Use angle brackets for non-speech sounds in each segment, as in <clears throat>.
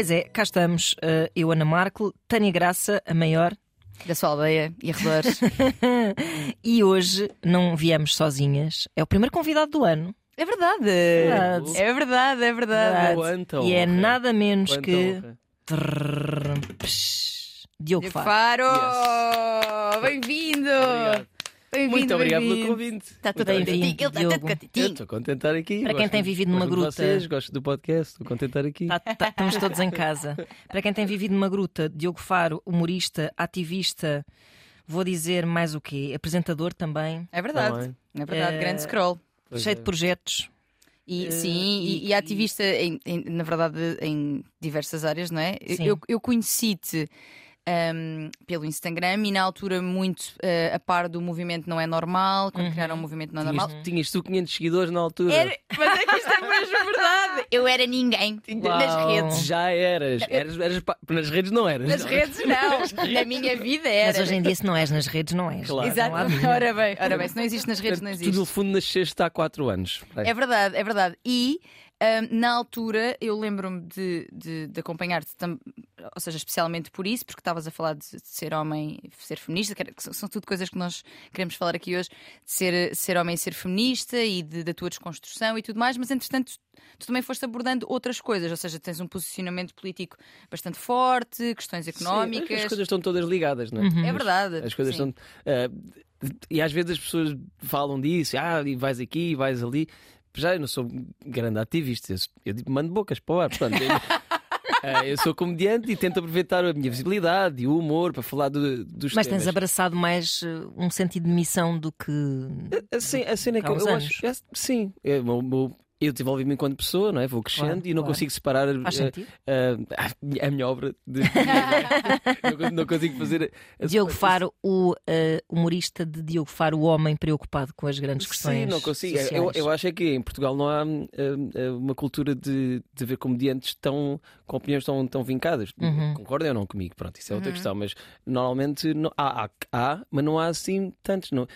Pois é, cá estamos. Uh, eu, Ana Marco, Tânia Graça, a maior. Da sua aldeia e arredores. <laughs> e hoje não viemos sozinhas. É o primeiro convidado do ano. É verdade. Verdade. É verdade, é verdade. Quanta E é honra. nada menos Quanta que. Trrr, psh, Diogo Diogo Faro. Faro! Bem-vindo! Obrigado. Bem-vindo, Muito obrigado pelo convite. Está tudo bem. Ele está contigo. estou contente de estar aqui. Para quem tem vivido numa gosto de gruta. Vocês, gosto do podcast, estou contente de estar aqui. Tá- tá- estamos todos em casa. Para quem tem vivido numa gruta, Diogo Faro, humorista, ativista, vou dizer mais o quê? Apresentador também, É verdade. É verdade, Eh, grande scroll. Pois cheio é. de projetos. E, Eh, sim, e, e- e ativista, em, em- na verdade, em diversas áreas, não é? Sim. Eu, eu conheci-te ahm, pelo Instagram e na altura muito eh, a par do movimento Não é Normal, quando Uhum. criaram o movimento Não é Normal. Tinhas, tinhas tu 500 seguidores na altura. Era, mas é que isto é mesmo verdade. Eu era ninguém nas Uau. redes. Já eras. eras, eras pa- nas redes não eras. Nas redes não, <laughs> na minha vida era. Mas hoje em dia, se não és nas redes, não és. Claro. Não Exato. Ora bem, ora bem, se não existe nas redes, não Tu, existe. no fundo, nasceste há 4 anos. É verdade, é verdade. E na altura eu lembro-me de, de, de acompanhar-te, ou seja, especialmente por isso, porque estavas a falar de, de ser homem, ser feminista, que era- que são, são tudo coisas que nós queremos falar aqui hoje, de ser, ser homem e ser feminista e de- da tua desconstrução e tudo mais, mas entretanto. Tu também foste abordando outras coisas, ou seja, tens um posicionamento político bastante forte, questões Sim, económicas. as coisas estão todas ligadas, não é? Uhum. É verdade. As coisas sim. estão. ah, e às vezes as pessoas falam disso, ah, e vais aqui, e vais ali. Já eu não sou grande ativista, eu, eu digo, mando bocas para o ar. Portanto, eu, <laughs> ah, eu sou comediante e tento aproveitar a minha visibilidade e o humor para falar do- dos Mas tens temas. abraçado mais uh, um sentido de missão do que. A, ce- a cena é que eu, anos. acho. é- sim, é, o meu- eu desenvolvi-me enquanto pessoa, não é? Vou crescendo Claro, e não claro. consigo separar Faz ah, sentido? ah, a minha obra de. <laughs> não, consigo- não consigo fazer. a- Diogo Faro, o uh, humorista de Diogo Faro, o homem preocupado com as grandes questões. Sim, não consigo. Eu, sociais. eu acho é que em Portugal não há hum, uma cultura de, de ver comediantes tão, com opiniões tão, tão vincadas. Uhum. Concordem ou não comigo? Pronto, isso é outra questão. Mas normalmente não, há, há, há, mas não há assim tantos. Não,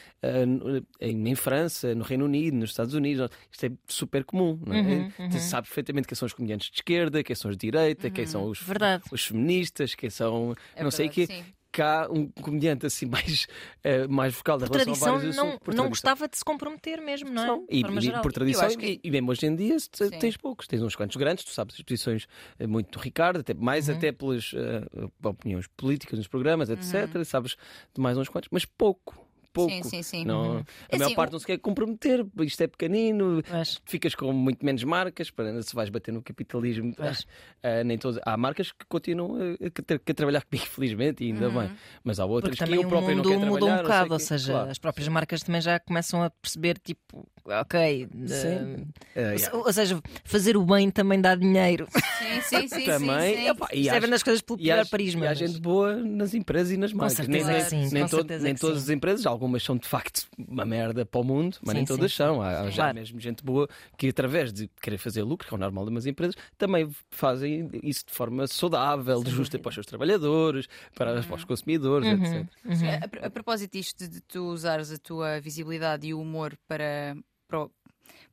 no- em, em França, no Reino Unido, nos Estados Unidos, isto é super comum. Não é? Uhum, Tu sabes perfeitamente quem são os comediantes de esquerda, quem são os de direita, quem são os, Verdade. os feministas, quem são. É não sei o quê. verdade, sim. Cá um comediante assim <laughs> mais, eh, mais vocal da Por tradição, não, assuntos, por não gostava de se comprometer mesmo, não é? Não, E, forma e por tradição, que- e, mesmo hoje em dia Sim. tens poucos, tens uns quantos grandes, tu sabes as posições eh, muito do Ricardo, até, mais Uhum. até pelas eh, opiniões políticas nos programas, etc. Uhum. Sabes de mais uns quantos, mas pouco. Pouco. Sim, sim, sim. Não, Uhum. A É maior assim, parte não se quer comprometer, isto é pequenino, Mas, ficas com muito menos marcas, para se vais bater no capitalismo. Pois. ah, nem todos, há marcas que continuam a, a ter- que a trabalhar comigo, <laughs> felizmente, e ainda bem. Mas há outras porque que eu próprio mundo não quero mudou um bocado, ou seja, Claro. as próprias marcas também já começam a perceber, tipo, ok. Sim. eh, Ah, yeah. ou seja, fazer o bem também dá dinheiro. <laughs> Sim, <laughs> sim, sim. Também, sim, sim. epá, e é as coisas pelo E pior há, prisma. e há mas- gente boa nas empresas e nas marcas. nem, sim, nem, com to- certeza nem todas sim. as empresas, algumas são de facto uma merda para o mundo, mas Sim, nem sim, todas sim. são. Há, há já Claro. mesmo gente boa que, através de querer fazer lucro, que é o normal de umas empresas, também fazem isso de forma saudável, justa para os seus trabalhadores, para, para os consumidores, Uhum, etc. uhum. A, a- a propósito disto de, tu usares a tua visibilidade e o humor para, para, o,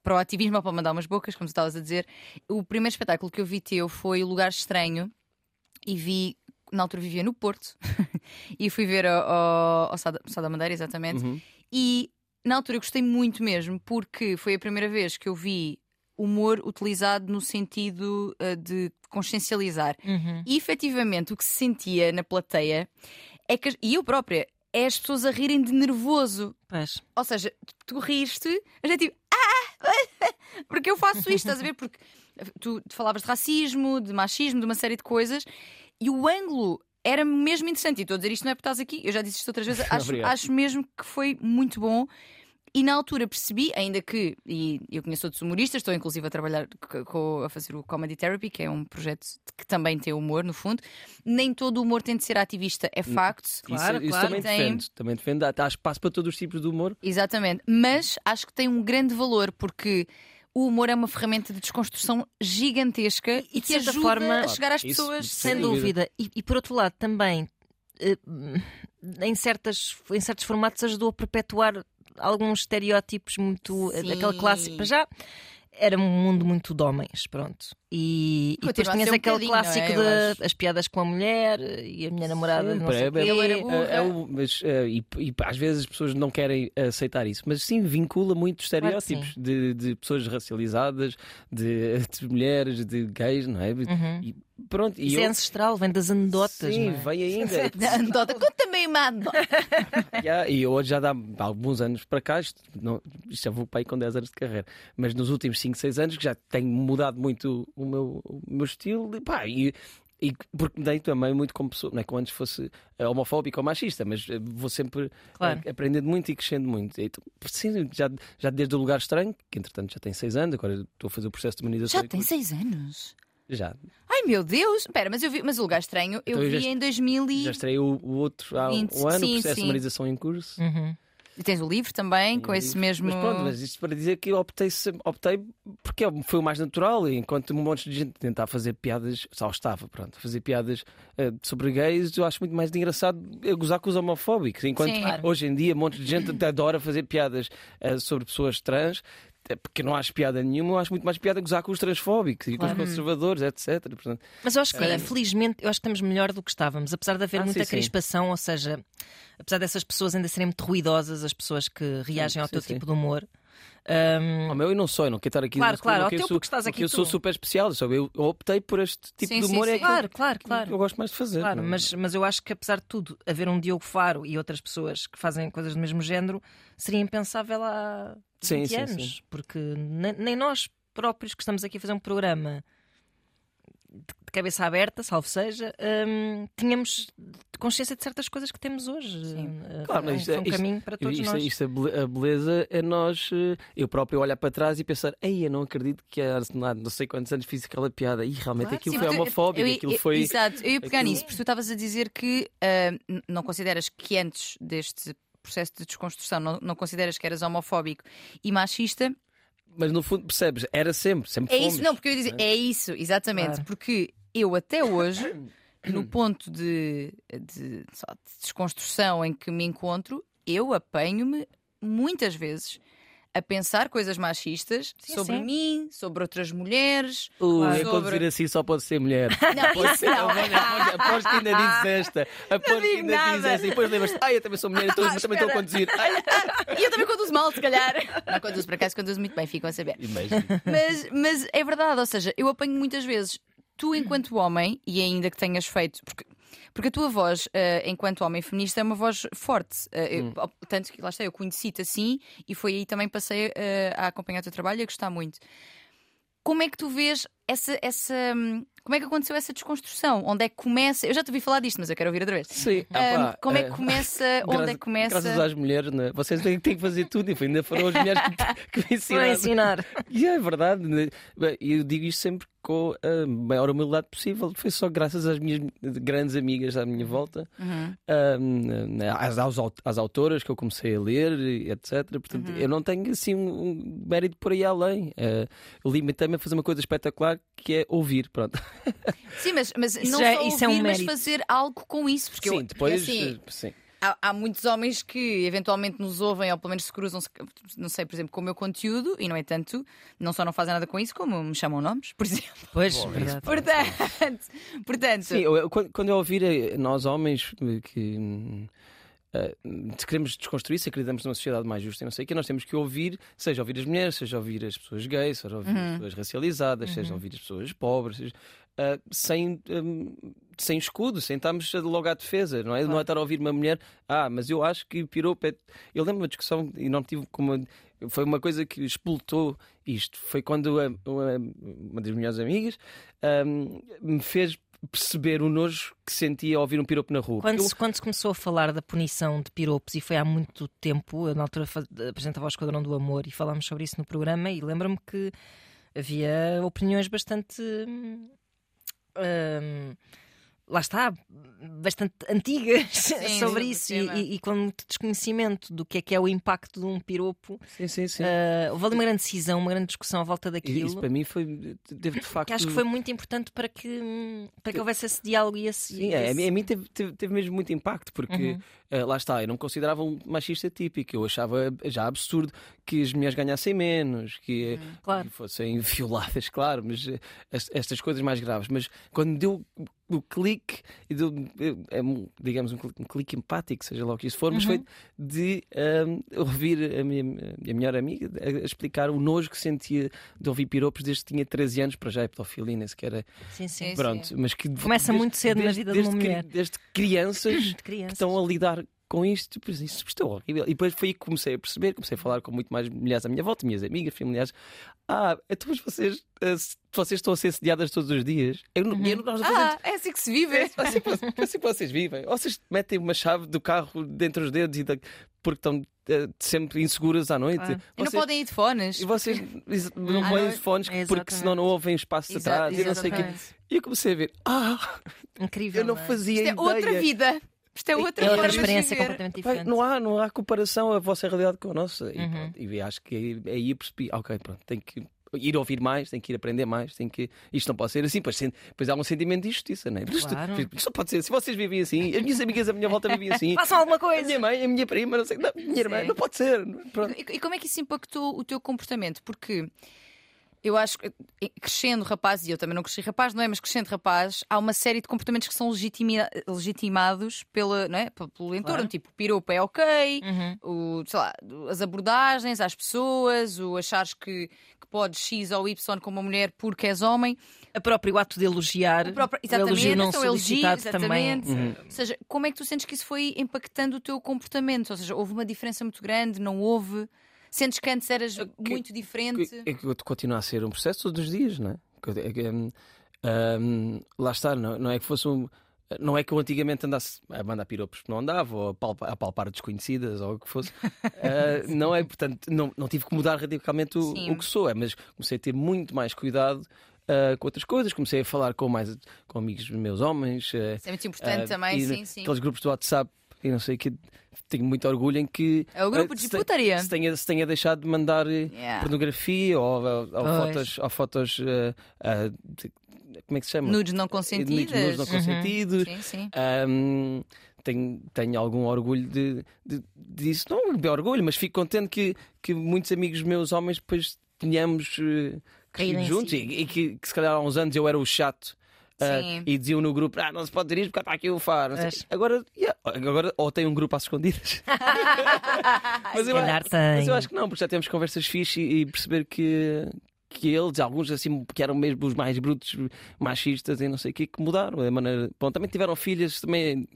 para o ativismo ou para mandar umas bocas, como tu estavas a dizer, o primeiro espetáculo que eu vi teu foi O Lugar Estranho e vi. Na altura vivia no Porto <laughs> e fui ver ao, ao, ao Sá da- Madeira, exatamente. Uhum. E na altura eu gostei muito mesmo, porque foi a primeira vez que eu vi humor utilizado no sentido uh, de consciencializar. Uhum. E efetivamente o que se sentia na plateia é que, e eu própria, é as pessoas a rirem de nervoso. Pois. Ou seja, tu, riste, a gente tipo, ah! <laughs> Porque eu faço isto, estás a ver? Porque tu, tu falavas de racismo, de machismo, de uma série de coisas, e o ângulo era mesmo interessante. E estou a dizer isto não é porque estás aqui, eu já disse isto outras vezes, <laughs> acho, acho mesmo que foi muito bom. E na altura percebi, ainda que, e eu conheço outros humoristas, estou inclusive a trabalhar co- co- a fazer o Comedy Therapy, que é um projeto que também tem humor, no fundo. Nem todo o humor tem de ser ativista, é facto. Claro, isso, isso claro. também Tem- defende. Também defende. Há espaço para todos os tipos de humor. Exatamente. Mas acho que tem um grande valor, porque o humor é uma ferramenta de desconstrução gigantesca e, de que ajuda forma- a chegar às Isso, pessoas. sem Sem dúvida. E, e por outro lado, também, eh, em, certas, em certos formatos, ajudou a perpetuar alguns estereótipos muito. Sim. aquele clássico. Para já. Era um mundo muito de homens, pronto. E, e depois tinhas um aquele é? clássico Eu de acho. as piadas com a mulher e a minha namorada Sim, não sei é- Eu era é- burra. é mas, e, e às vezes as pessoas não querem aceitar isso, mas sim vincula Claro que estereótipos de, de pessoas racializadas, de, <laughs> de mulheres, de gays, não é? E pronto, e Uhum. Isso é eu- ancestral, vem das anedotas. Sim, é? vem ainda. <laughs> Da anedota. Conta-me uma anedota. <laughs> Já, e hoje já dá alguns anos para cá, isto, não, isto já vou para aí com 10 anos de carreira, mas nos últimos 5, 6 anos que já tenho mudado muito o meu, o meu estilo e, pá, e, e porque me dei também muito como pessoa, não é que antes fosse eh, homofóbico ou machista, mas eh, vou sempre Claro. eh, aprendendo muito e crescendo muito. Então, sim, já, já desde o lugar estranho, que entretanto já tem 6 anos, agora estou a fazer o processo de humanização. Já tem seis anos. Já, Ai meu Deus! Espera, mas eu vi, mas o lugar estranho eu Então eu vi já- em 2000 e... já estreiei o, o outro há um, 20, um ano, sim, o processo sim. de humanização em curso. Uhum. E tens o livro também, com esse mesmo. Mas pronto, mas isto para dizer que eu optei, optei porque foi o mais natural, e enquanto um monte de gente tentar fazer piadas, só estava, pronto, a fazer piadas eh, sobre gays, eu acho muito mais engraçado eu gozar com os homofóbicos. Enquanto Sim. Claro. hoje em dia um monte de gente até adora fazer piadas eh, sobre pessoas trans. Eh, Porque não acho piada nenhuma, eu acho muito mais piada gozar com os transfóbicos e com Claro. os conservadores, etc. Portanto, Mas eu acho que, É. infelizmente, eu acho que estamos melhor do que estávamos, apesar de haver Ah, muita sim, sim. crispação, ou seja, apesar dessas pessoas ainda serem muito ruidosas, as pessoas que reagem ao sim, teu sim. tipo de humor. Hum, ao meu, eu não sou, eu não quero estar aqui Claro, a dizer claro, que ao eu teu sou- estás que aqui Eu sou super especial, sabe? eu optei por este tipo Sim, de sim, humor, é sim. aquilo claro, claro, que claro. eu gosto mais de fazer. Claro, é? mas, mas eu acho que apesar de tudo, haver um Diogo Faro e outras pessoas que fazem coisas do mesmo género seria impensável há 20 Sim, sim, anos. sim. Porque nem, nem nós próprios que estamos aqui a fazer um programa de cabeça aberta, salvo seja, hum, tínhamos consciência de certas coisas que temos hoje. Sim. Uh, Claro, mas é um- isto é- um isto- caminho para todos isto, nós. isto, a bele- a beleza é nós, eh, eu próprio olhar para trás e pensar, ei, eu não acredito que Arsenal, não sei quantos anos fiz aquela piada, e realmente Claro, aquilo Sim, foi homofóbico, eu- aquilo eu- foi. Exato, eu ia pegar aquilo- nisso, porque tu estavas a dizer que n- não consideras que antes deste processo de desconstrução não, não consideras que eras homofóbico e machista. Mas no fundo, percebes, era sempre, sempre É fomos. isso, não, porque eu ia dizer, é isso, exatamente, Claro. porque eu até <coughs> hoje, no ponto de, de, de desconstrução em que me encontro, eu apanho-me muitas vezes a pensar coisas machistas Sim, sobre sim. mim, sobre outras mulheres. Claro. quando dizer assim só pode ser mulher. <laughs> Não, Pode ser, não. aposto, aposto- aposto que ainda dizes esta. Aposto que ainda dizes nada. esta. E depois lembras-te, ai, eu também sou mulher, então, Ah, mas também estou a conduzir. Ai. <laughs> E eu também conduzo mal, se calhar. Não conduzo por acaso, conduzo muito bem, ficam a saber. Imagina. Mas, mas é verdade, ou seja, eu apanho muitas vezes, tu enquanto homem, e ainda que tenhas feito. Porque, porque a tua voz, eh, enquanto homem feminista, é uma voz forte. Eh, eu- tanto que lá está, eu conheci-te assim e foi aí também passei eh, a acompanhar o teu trabalho e a gostar muito. Como é que tu vês essa, essa. hum, Como é que aconteceu essa desconstrução? Onde é que começa? Eu já te ouvi falar disto, mas eu quero ouvir outra vez. Sim, Hum, ah, pá, como é que começa? <laughs> Onde é Graças- que começa? Graças às mulheres, né? vocês têm, têm que fazer tudo, e ainda foram as mulheres que, <laughs> que me ensinaram. ensinar. E é verdade, né? Eu digo isto sempre com a maior humildade possível. Foi só graças às minhas grandes amigas à minha volta, Uhum. ah, às, aos aut- às autoras que eu comecei a ler, etc. Portanto, Uhum. eu não tenho assim um, um mérito por aí além. Eu limitei-me a fazer uma coisa espetacular que é ouvir. Pronto. Sim, mas, mas não já- só isso é um ouvir, mas fazer algo com isso. Porque eu- sim, depois. assim, eh, sim. Há, há muitos homens que eventualmente nos ouvem ou pelo menos se cruzam, não sei, por exemplo, com o meu conteúdo e, no entanto, não só não fazem nada com isso, como me chamam nomes, por exemplo. Pois, Bom, verdade. Portanto, <laughs> portanto Sim, eu- eu- quando, eu ouvir eh, nós homens eh, que hum, eh, se queremos desconstruir, se acreditamos numa sociedade mais justa, e não sei o que, nós temos que ouvir, seja ouvir as mulheres, seja ouvir as pessoas gays, seja ouvir as pessoas racializadas, seja ouvir as pessoas pobres, seja, eh, sem, hum, sem escudo, sem estarmos logo à defesa, não é? Não é estar a ouvir uma mulher, ah, mas eu acho que piropo é. Eu lembro uma discussão e não tive como. Foi uma coisa que explotou isto. Foi quando a- uma, uma das minhas amigas hum, me fez perceber o nojo que sentia ao ouvir um piropo na rua. Quando Porque se, quando se começou a falar da punição de piropos, e foi há muito tempo, eu na altura apresentava o Esquadrão do Amor e falámos sobre isso no programa, e lembro-me que havia opiniões bastante. Hum, hum, lá está, bastante antigas Sim, <laughs> sobre isso tema. e, e- com muito desconhecimento do que é que é o impacto de um piropo. Sim, sim, sim. Uh, houve ali uma grande decisão, uma grande discussão à volta E daquilo. isso para mim foi. Teve de facto. que acho que foi muito importante para que, para que houvesse esse diálogo e esse. Sim, é, a esse- mim, a mim teve, teve- teve mesmo muito impacto, porque Uhum. eh, lá está, eu não me considerava um machista típico, eu achava já absurdo que as mulheres ganhassem menos, que, Uhum, claro. que fossem <laughs> violadas, claro, mas est- estas coisas mais graves. Mas quando deu o clique, e eh, é um, digamos, um clique, um clique empático, seja lá o que isso for, mas Uhum. foi de ahm, ouvir a minha, a minha melhor amiga a, a explicar o nojo que sentia de ouvir piropos desde que tinha 13 anos, para já é pedofilia, nem sequer é. Sim, sim. Sim, Pronto, mas que Começa muito cedo na desde- vida de uma desde mulher. Desde crianças <coughs> De que crianças. estão a lidar com isto, pois isto, isto é horrível. E depois foi aí que comecei a perceber, comecei a falar com muito mais mulheres à minha volta, minhas amigas, familiares. Ah, então vocês, eh, vocês estão a ser sediadas todos os dias? Eu, não- eu, nós. Ah, é assim que se vive. É assim, que vocês- é assim que vocês vivem. Ou vocês metem uma chave do carro dentro dos dedos e da- porque estão eh, sempre inseguras à noite. Claro. E não Vocês- podem ir de fones. e vocês <laughs> não põem os fones é porque senão não ouvem espaços Exa- atrás e não sei quê. E eu comecei a ver, ah, Incrível. eu não é? fazia Isto é ideia. outra vida. Isto é outra É outra experiência viver. completamente Pai, diferente. não, há, não há comparação a vossa realidade com a nossa. E, Uhum. pronto, e acho que aí, aí eu percebi, ok, pronto, tenho que ir ouvir mais, tenho que ir aprender mais, tenho que. Isto não pode ser assim, pois, pois há um sentimento de injustiça, não é? Isto, Claro. isto não pode ser. Se vocês vivem assim, as minhas amigas à minha volta viviam assim. <laughs> Façam alguma A coisa. minha mãe, a minha prima, não sei, não, a minha irmã, Sim. não pode ser. Pronto. E, e como é que isso impactou o teu comportamento? Porque eu acho que eh, crescendo rapaz, e eu também não cresci rapaz, não é? Mas crescendo rapaz, há uma série de comportamentos que são legitimi- legitimados pela, não é? Pelo entorno. Claro. Tipo, piropo é ok, Uhum. o, sei lá, as abordagens às pessoas, o achares que, que podes X ou Y com uma mulher porque és homem. A próprio ato de elogiar. O próprio- o elogio exatamente, não então, elogio, solicitado também. exatamente. Uhum. Ou seja, como é que tu sentes que isso foi impactando o teu comportamento? Ou seja, houve uma diferença muito grande? Não houve? Sentes que antes eras muito diferente? É que continua a ser um processo todos os dias, não é? Que- é que, hum, lá está, não, não é que fosse um. Não é que eu antigamente andasse a mandar piropos, não andava, ou a palpa- a palpar desconhecidas, ou o que fosse. <laughs> Ah, não é, portanto, não, não tive que mudar radicalmente o, Sim. o que sou, é, mas comecei a ter muito mais cuidado ah, com outras coisas, comecei a falar com mais com amigos meus homens. ah, Isso é muito importante ah, também, sim, sim. Aqueles grupos do WhatsApp, e não sei que, tenho muito orgulho em que. É o grupo ah, de se putaria. Se tenha, se tenha deixado de mandar eh, Yeah. pornografia ou, ou- fotos, ou fotos ah, ah, de- como é que se chama? Nudes não Nudes consentidas. não consentidos. Sim, sim. Ahm, tenho, tenho algum orgulho de, de- disso. Não é orgulho, mas fico contente que, que muitos amigos meus homens depois tenhamos eh, Caído crescido juntos si. e, e que, que se calhar há uns anos eu era o chato. Sim. e diziam no grupo: Ah, não se pode ter isto porque está aqui o faro. Agora, yeah, agora, ou tem um grupo às escondidas. <laughs> mas, eu, mas eu acho que não, porque já temos conversas fixe e, e perceber que, que eles, alguns assim, que eram mesmo os mais brutos, machistas e não sei o que, que mudaram. A maneira... Bom, também tiveram filhas, também.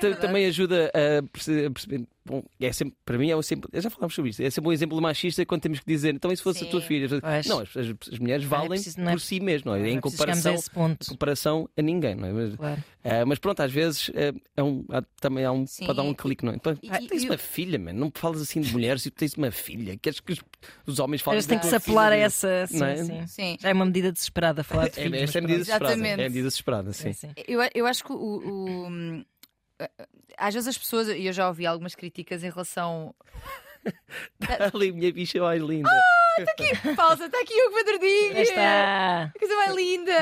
Também também ajuda a perceber. Bom, é sempre, para mim é um sempre. Já falámos sobre isto. É sempre um exemplo machista quando temos que dizer. Então, e se fosse a tua Sim. filha? Pois. Não, as, as- as mulheres é valem preciso- não é por si mesmas, não é? Não é em preciso chegarmos a comparação, esse ponto. comparação a ninguém, não é? Mas, Claro. eh, mas pronto, às vezes eh, é um, há- também há um, Sim. pode dar um clique, não é? Então, E- ah, tens e- uma filha, mano. Não falas assim de mulheres e tu tens uma filha. Queres que os, os homens falem Eles têm que se apelar a filha? essa. Sim, é? sim. Sim. Já é uma medida desesperada falar de É, filhos. esta é mas medida desesperada. Exatamente. É medida desesperada, sim. É, sim. Eu, eu acho que o, o- Às vezes as pessoas, e eu já ouvi algumas críticas em relação. <laughs> Ali, minha bicha mais linda. Pausa, está aqui o Quadradinho! Está. Que coisa mais linda!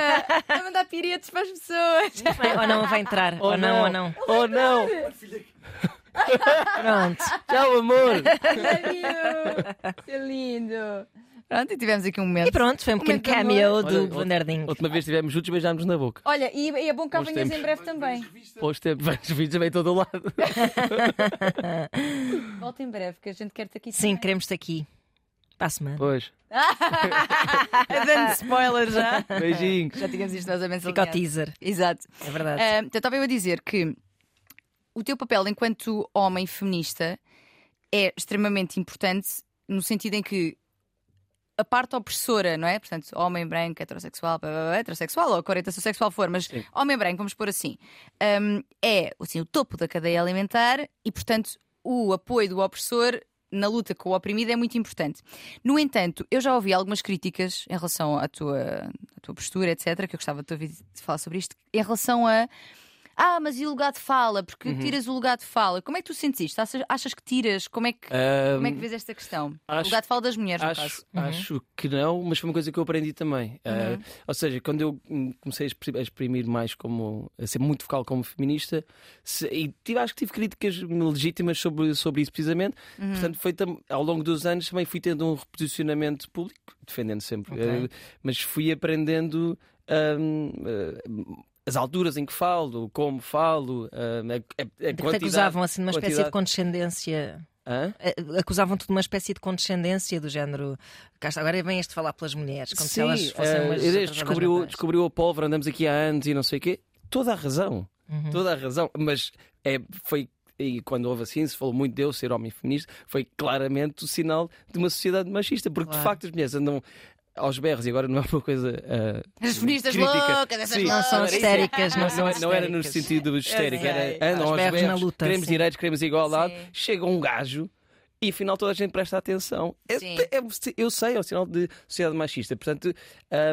A mandar piretes para as pessoas! Ou não vai entrar. Ou, não, ou não. Oh não! Pronto. Tchau, amor! Que lindo! Pronto, e tivemos aqui um momento. E pronto, foi um pequeno Momento de cameo do outra- Vanderding. Última vez estivemos juntos e beijámos na boca. Olha, e, e é bom que venhas em breve também. Hoje temos vários vídeos também em todo o lado. <laughs> Volta em breve, que a gente quer-te aqui. Sim, queremos-te aqui. Para a semana. Pois. <laughs> Dando spoiler já. Beijinhos. Já tínhamos isto mais ou menos Fica o teaser. Exato. É verdade. Ah, então, estava eu a dizer que o teu papel enquanto homem feminista é extremamente importante no sentido em que a parte opressora, não é? Portanto, homem branco, heterossexual, heterossexual ou a orientação sexual for, mas Sim. homem branco, vamos pôr assim, hum, é assim, o topo da cadeia alimentar e, portanto, o apoio do opressor na luta com o oprimido é muito importante. No entanto, eu já ouvi algumas críticas em relação à tua, à tua postura, etc., que eu gostava de ouvir falar sobre isto, em relação a. Ah, mas e o lugar de fala? Porque Uhum. tiras o lugar de fala. Como é que tu sentes isto? Achas, achas que tiras? Como é que, como é que vês esta questão? o acho- lugar de fala das mulheres, no Acho, caso. acho que não, mas foi uma coisa que eu aprendi também. Uh, ou seja, quando eu hum, comecei a expri- a exprimir mais como a ser muito vocal como feminista, se- e tive, acho que tive críticas legítimas sobre, sobre isso precisamente. Portanto, foi tam- ao longo dos anos também fui tendo um reposicionamento público, defendendo sempre, Ok. uh, mas fui aprendendo. hum, uh, as alturas em que falo, como falo, hum, a, a, a te quantidade. acusavam assim de uma espécie de quantidade- condescendência. Hã? Eh, Acusavam-te de uma espécie de condescendência do género. Agora vem este falar pelas mulheres, como se Sim, elas fossem eh, umas. Descobriu, descobriu a pólvora, andamos aqui há anos e não sei o quê. Toda a razão. Uhum. Toda a razão. Mas é, foi. E quando houve assim, se falou muito de eu ser homem feminista, foi claramente o sinal de uma sociedade machista, porque Claro. de facto as mulheres andam aos berros e agora não é uma coisa. ah, As feministas loucas, essas Sim, Não são isso. histéricas, não, Não, <laughs> são não, não era no sentido histérico, era andam Aos aos berros berros, na luta, queremos sim. direitos, queremos igualdade. Sim. Chega um gajo e afinal toda a gente presta atenção. É- Sim. é- eu sei, é um sinal de sociedade machista. Portanto,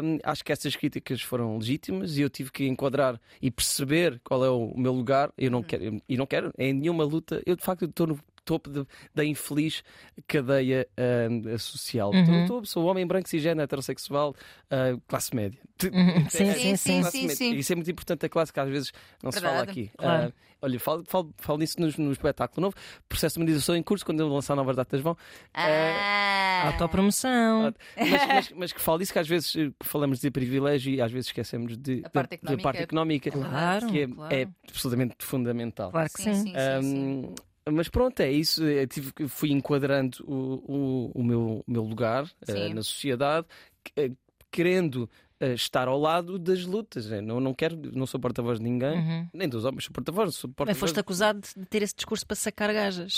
hum, acho que essas críticas foram legítimas e eu tive que enquadrar e perceber qual é o meu lugar. Eu não quero, e não quero em nenhuma luta. Eu de facto estou no topo de- da infeliz cadeia hum, social. Uhum. Estou- estou- sou homem branco, cisgênero, heterossexual, ah, classe média. Uhum, Sim, É- sim, sim. classe sim, média. sim. Isso é muito importante a classe que às vezes não se fala Verdade. aqui. Claro. Ah, olha, falo, falo, falo nisso no, no espetáculo novo. Processo de humanização em curso, quando eu lançar novas datas vão. Ah. Autopromoção. Mas, mas- mas que falo disso que às vezes eh, falamos de privilégio e às vezes esquecemos de, A parte da- económica. da parte económica, Claro, que é, claro. é absolutamente fundamental. Claro que Sim, sim. sim, sim, sim. Mas pronto, é isso. Eu tive, que- fui enquadrando o, o, o meu, meu lugar Sim. na sociedade, eh, querendo eh, estar ao lado das lutas. né? Não, não quero, não sou porta-voz de ninguém, Uhum. nem dos homens, sou porta-voz, Mas foste acusado de ter esse discurso para sacar gajas.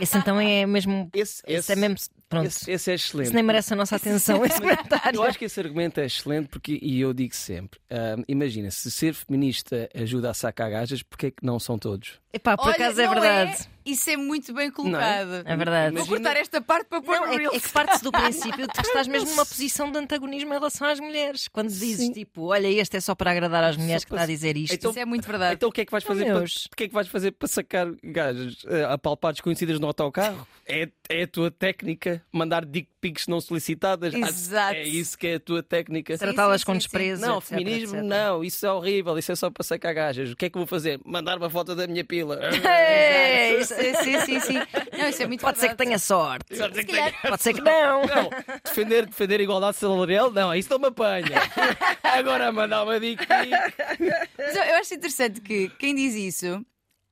Esse então é mesmo. esse, Esse é mesmo. Pronto. esse- esse é excelente. Isso nem merece a nossa atenção, esse comentário. Eu acho que esse argumento é excelente porque, e eu digo sempre: ahm, imagina, se ser feminista ajuda a sacar gajas, porque é que não são todos? Epá, por Olha, acaso é não verdade. Isso é muito bem colocado. É verdade. Vou Imagina- cortar esta parte para pôr Não, no é, é que parte-se do <laughs> princípio de que estás mesmo numa posição de antagonismo em relação às mulheres. Quando dizes Sim. tipo, olha, este é só para agradar às mulheres que está a dizer isto. Então- Isso é muito verdade. Então o que é que vais fazer, para, o que é que vais fazer para sacar gajas eh, apalpar desconhecidas no autocarro? <laughs> É, é a tua técnica mandar dick pics não solicitadas? Exato. É isso que é a tua técnica? Tratá-las com desprezo. Não, etc, feminismo etc. não, isso é horrível, isso é só para sacar gajas. O que é que vou fazer? Mandar uma foto da minha pila. <laughs> Ei, Isso- sim, sim, sim. Não, isso é muito Pode ser que verdade. tenha sorte. Se calhar- Pode ser que <laughs> não. Não, defender, defender a igualdade salarial, não, isso não me apanha. <laughs> Agora mandar uma pic. Mas eu, eu acho interessante que quem diz isso.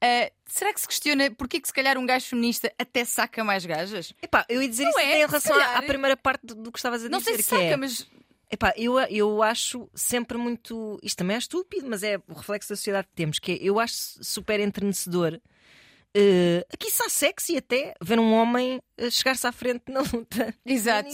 Ah, será que se questiona porquê que se calhar um gajo feminista até saca mais gajas? Epá, eu ia dizer Não isso é, em relação à- calhar. à primeira parte do, que estavas a Não dizer. sei se que saca, é, mas Epá, eu, eu acho sempre muito. Isto também é estúpido, mas é o reflexo da sociedade que temos, que é, eu acho super entrenecedor. Eh, aqui está sexy até ver um homem eh, chegar-se à frente na luta. Exato.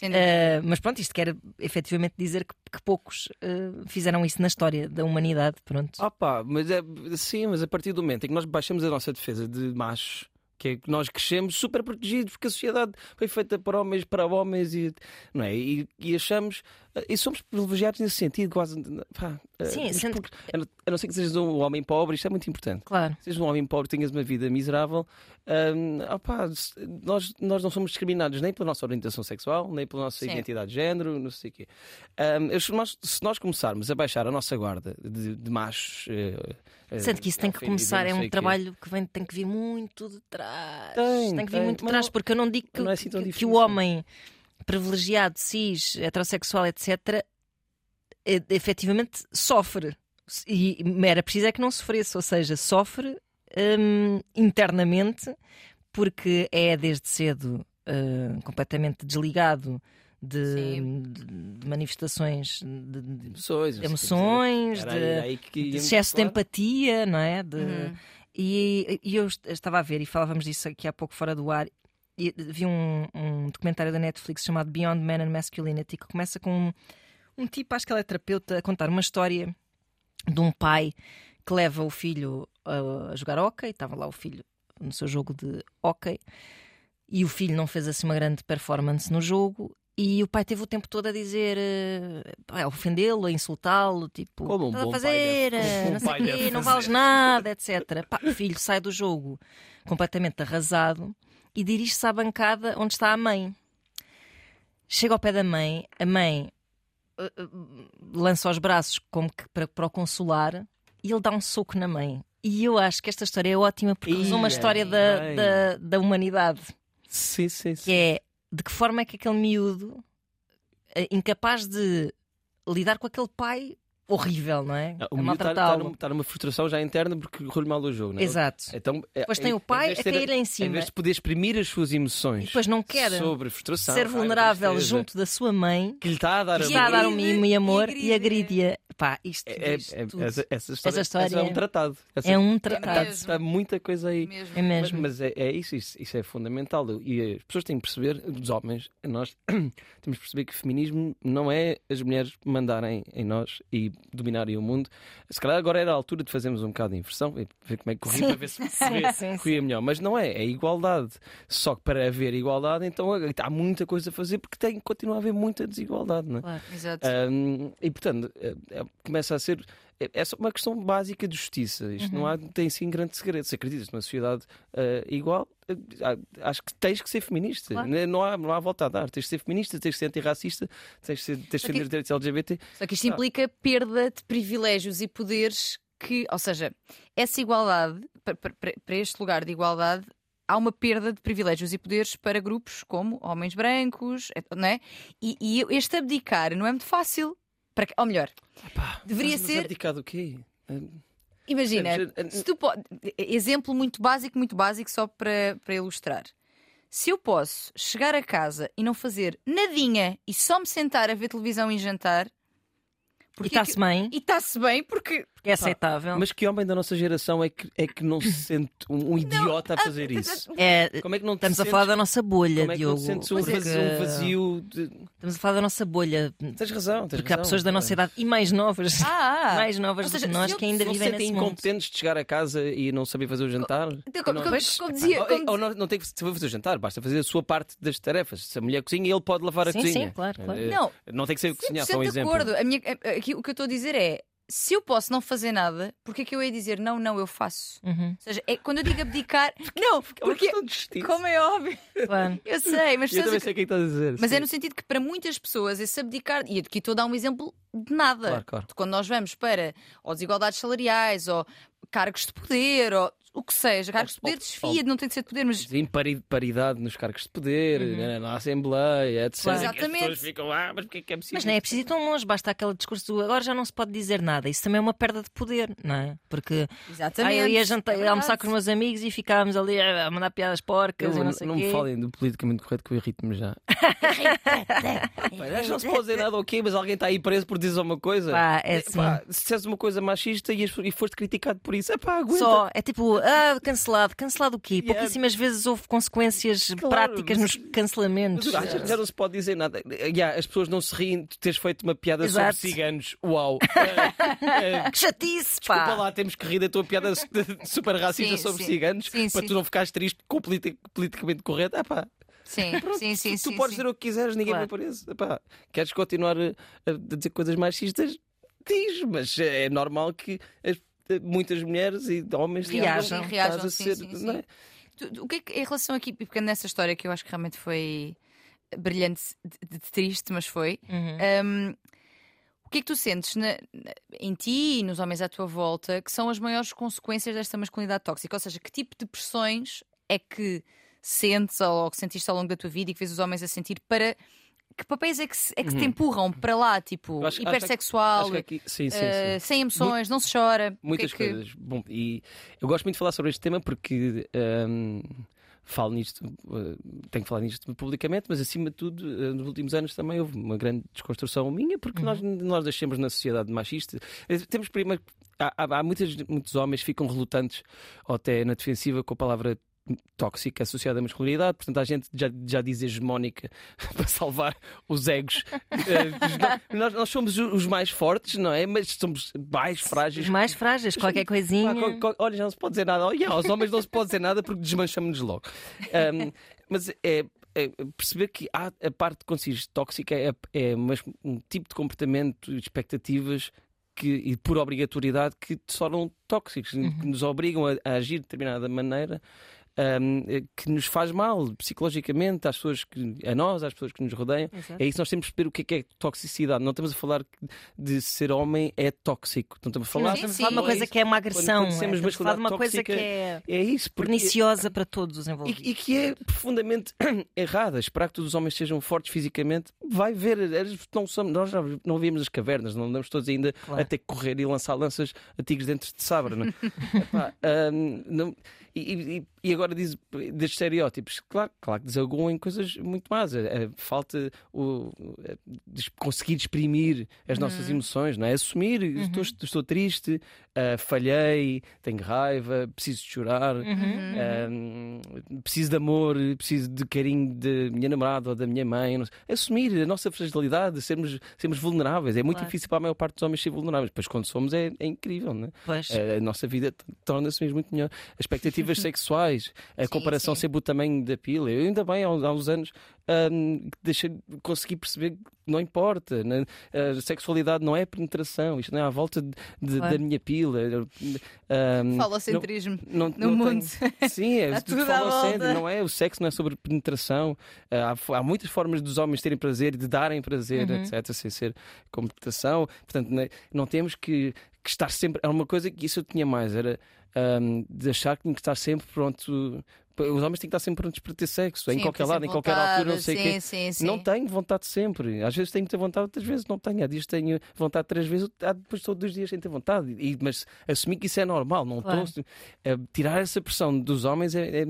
Eh, mas pronto, isto quer efetivamente dizer que, que poucos eh, fizeram isso na história da humanidade. Pronto. Opa, mas é sim, mas a partir do momento em que nós baixamos a nossa defesa de machos, que é que nós crescemos super protegidos, porque a sociedade foi feita para homens, para homens e, não é? e, e achamos e somos privilegiados nesse sentido, quase. Pá, Sim, eh, sendo- porque- a não- a não ser que sejas um homem pobre, isto é muito importante. Claro. sejas um homem pobre, tenhas uma vida miserável, hum, opá, se- nós, nós não somos discriminados nem pela nossa orientação sexual, nem pela nossa Sim. identidade de género, não sei o quê. Hum, se, nós, se nós começarmos a baixar a nossa guarda de, de machos. eh, eh, Sendo que isso tem que começar, é um quê. trabalho que vem, tem que vir muito de trás. Tem, que vir tem, muito de trás, não- porque eu não digo que, não é assim que- que o homem privilegiado, cis, heterossexual, etc., efetivamente sofre. E era preciso é que não sofresse, ou seja, sofre hum, internamente porque é desde cedo hum, completamente desligado de, de- de manifestações de, de- Emoções, de emoções, de, que de excesso de falar. empatia, não é? De, Uhum. e, e eu est- estava a ver, e falávamos disso aqui há pouco fora do ar, vi um, um documentário da Netflix chamado Beyond Man and Masculinity, que começa com um, um tipo, acho que ele é terapeuta, a contar uma história de um pai que leva o filho a, a jogar hockey, estava lá o filho no seu jogo de hockey e o filho não fez assim uma grande performance no jogo. E o pai teve o tempo todo a dizer, eh, a ofendê-lo, a insultá-lo, tipo, Como um a bom pai fazer, deve- eh, um não sei pai o deve quê, não fazer." vales nada, etc. Pá, o filho sai do jogo completamente arrasado e dirige-se à bancada onde está a mãe. Chega ao pé da mãe, a mãe eh, eh, lança os braços como que para, para o consolar e ele dá um soco na mãe. E eu acho que esta história é ótima porque resume a Ia, história da, bem. da, da humanidade Sim, sim, que sim. é de que forma é que aquele miúdo, eh, incapaz de lidar com aquele pai horrível, não é? O miúdo está, maltratá-lo. numa, está numa frustração já interna porque correu mal o jogo, não é? Exato. Então, é- Depois tem em- o pai em a cair em Em cima vez de poder exprimir as suas emoções e depois não quer sobre frustração, ser vulnerável tristeza, junto da sua mãe que lhe está a dar que está a dar um mimo e amor e agride. agride-a. Pá, isto, É, é- isto é- tudo essa, essa história, Essa história é um é- tratado. Essa- é um É tratado. mesmo. Está muita coisa aí. Mesmo. É Mas, mesmo. mas é, é isso, isso, isso é fundamental. E as pessoas têm que perceber, os homens, nós <clears throat> temos que perceber que feminismo não é as mulheres mandarem em nós e dominarem o mundo. Se calhar agora era a altura de fazermos um bocado de inversão e ver como é que corria Sim, para ver se corria, <laughs> sim, corria melhor. Mas não é, é igualdade. Só que para haver igualdade, então há muita coisa a fazer porque tem, continua a haver muita desigualdade. Não é? Claro. Exato. Um, e portanto, é- é- começa a ser. É é só uma questão básica de justiça. Isto não há, tem sim grande segredo. Se acreditas numa sociedade ah, igual, ah, acho que tens que ser feminista. Claro. Né? Não, há, não há volta a dar. Tens de ser feminista, tens de ser antirracista, tens de, ser, tens de que- defender os direitos LGBT. Só que isto implica perda de privilégios e poderes que, ou seja, essa igualdade, para, este lugar de igualdade, há uma perda de privilégios e poderes para grupos como homens brancos, não é? E, e este abdicar não é muito fácil. Para, ou melhor, Epá, Deveria mas ser- abdicado o quê? Imagina, exemplo muito básico, muito básico, só para, para ilustrar. Se eu posso chegar a casa e não fazer nadinha e só me sentar a ver televisão e jantar, E porque está-se bem, e está-se bem, porque é aceitável. Mas que homem da nossa geração é que, é que não se sente um, um idiota a fazer isso? É, Como é que não te estamos a sentes- falar da nossa bolha, Como é que não Diogo. te sentes um porque- vazio, um vazio de... Estamos a falar da nossa bolha. Tens razão, tens Porque há razão. pessoas da nossa idade e mais novas, Ah, <laughs> mais novas Ou do seja, que nós se eu- que ainda não se vivem sentem nesse mundo. incompetentes de chegar a casa e não saber fazer o jantar? Então, como, dizia, Ou- como ou não, não tem que saber fazer o jantar, basta fazer a sua parte das tarefas. Se a mulher cozinha, ele pode lavar a Sim, cozinha. sim, claro, claro. Eh, Não, não tem que ser cozinhar, só 100% um de exemplo. acordo. A minha, a- aqui, o que eu estou a dizer é: se eu posso não fazer nada, porque é que eu ia dizer não, não, eu faço? Uhum, Ou seja, é, quando eu digo abdicar, <laughs> não, É uma porque, questão de justiça. como é óbvio, claro. <laughs> eu sei, mas, Eu também sei o que é que estás a dizer. mas sim. é no sentido que para muitas pessoas esse abdicar, e aqui estou a dar um exemplo de nada. Claro, claro. Quando nós vamos para ou desigualdades salariais, ou cargos de poder, ou o que seja, cargos de poder Ou- desfia, não tem de ser de poder, mas Sim, pari- paridade nos cargos de poder, né, na Assembleia, etc. Claro. Que As Exatamente. pessoas ficam, ah, mas porquê que é preciso? Mas não é preciso ir tão longe, basta aquele discurso do agora já não se pode dizer nada. Isso também é uma perda de poder, não é? Porque exatamente. eu ia jantar, é almoçar com os meus amigos e ficávamos ali a mandar piadas porcas Eu- e não sei o não quê. me falem do politicamente correto que eu irrito-me já. <laughs> Pá, não se pode dizer nada ok, mas alguém está aí preso por dizer uma coisa. Pá, é assim. Pá, se disseres uma coisa machista e, e foste criticado por isso, é pá, aguenta. Só, é tipo, ah, cancelado. Cancelado o quê? Yeah. Pouquíssimas vezes houve consequências Claro, práticas nos cancelamentos. Mas já não se pode dizer nada. Yeah, as pessoas não se riem de teres feito uma piada Exato. sobre ciganos. Uau! Eh, <laughs> eh, Que chatice, Desculpa pá! lá, temos que rir da tua piada super racista Sim, sobre sim. ciganos Sim, para tu não ficares triste com o politi- politicamente correto. Ah, pá, Sim, sim, sim. tu sim, podes sim. dizer o que quiseres, ninguém Claro. vai preso. Ah, pá, queres continuar a, a dizer coisas machistas? Diz, mas é normal que as- muitas mulheres e homens digam, Reajam. "Não, Reajam, estás a sim, ser", sim, não sim. é? Tu- tu- O que é que, em relação aqui, porque nessa história que eu acho que realmente foi brilhante, de, de triste, mas foi. Uhum. hum, o que é que tu sentes na- na- em ti e nos homens à tua volta que são as maiores consequências desta masculinidade tóxica? Ou seja, que tipo de pressões é que sentes ou que sentiste ao longo da tua vida e que fez os homens a sentir para. Que papéis é que, é que te empurram para lá? Tipo, Uhum. Eu acho- acho que- hipersexual, Acho que aqui- sim, sim, eh, sim. sem emoções, não se chora. É Muitas que- coisas. Bom, e eu gosto muito de falar sobre este tema porque hum, falo nisto, uh, tenho que falar nisto publicamente, mas acima de tudo, uh, nos últimos anos também houve uma grande desconstrução minha, porque nós, nós nascemos na sociedade machista. Temos primeiro. Há, há, há muitas, muitos homens que ficam relutantes ou até na defensiva com a palavra tóxica associada à masculinidade, portanto, há gente já, já diz hegemónica <laughs> para salvar os egos. Eh, nós, nós somos os mais fortes, não é? Mas somos mais frágeis. Os mais frágeis, qualquer coisinha. Co- olha, já não se pode dizer nada. Olha, aos homens não se pode dizer nada porque desmanchamos-nos logo. Um, mas é, é perceber que há a parte de consciência tóxica é, é um tipo de comportamento, expectativas que, e por obrigatoriedade que tornam tóxicos, que nos obrigam a, a agir de determinada maneira. Um, que nos faz mal psicologicamente às pessoas que, a nós, às pessoas que nos rodeiam. Exato. É isso que nós temos que perceber o que é, que é toxicidade. Não estamos a falar de ser homem é tóxico. Não estamos a falar. Nós estamos a falar de uma coisa que é uma agressão. Quando é? Estamos a falar de uma coisa masculinidade que é É isso, porque perniciosa para todos os e, envolvidos. e que é profundamente <clears throat> errada. Esperar que todos os homens sejam fortes fisicamente, vai ver. eles Não somos, nós já não vimos as cavernas, não andamos todos ainda Claro. a ter que correr e lançar lanças a tigres dentro de sabre. Não? é? <laughs> Epá, hum, não- e, e- e agora diz destes estereótipos, claro, claro que desaguam em coisas muito más. A, a falta o, a- de conseguir exprimir as nossas emoções, não é? Assumir, estou, estou triste, ah, falhei, tenho raiva, preciso de chorar. Um, preciso de amor, preciso de carinho da minha namorada ou da minha mãe. Assumir a nossa fragilidade, sermos, sermos vulneráveis. É muito Claro. difícil para a maior parte dos homens ser vulneráveis. Depois, quando somos, é, é incrível. Não é? Pois. A nossa vida torna-se mesmo muito melhor. As expectativas <laughs> sexuais, a comparação sim. sempre o tamanho da pila. Eu ainda bem, há uns, há uns anos, hum, deixei, consegui perceber que não importa. né? A sexualidade não é penetração, isto não é à volta de- de- Claro. da minha pila. Hum, Falocentrismo não, no não mundo. tenho- <laughs> Sim, é <laughs> tudo volta. não é? O sexo não é sobre penetração. Ah, Há, há muitas formas dos homens terem prazer e de darem prazer, Uhum. etc., sem ser como penetração. Portanto, ne- não temos que, que estar sempre. Era uma coisa que isso eu tinha mais, era ahm, de achar que tinha que estar sempre pronto. Os homens têm que estar sempre prontos para ter sexo, em Sim, qualquer ter lado, em qualquer altura, não sei o quê. Sim, sim. Não tenho vontade sempre. Às vezes tenho muita vontade, outras vezes não tenho. Há dias tenho vontade três vezes, há depois todos os dias sem ter vontade. E, mas assumir que isso é normal, não Claro. estou. tirar essa pressão dos homens é, é,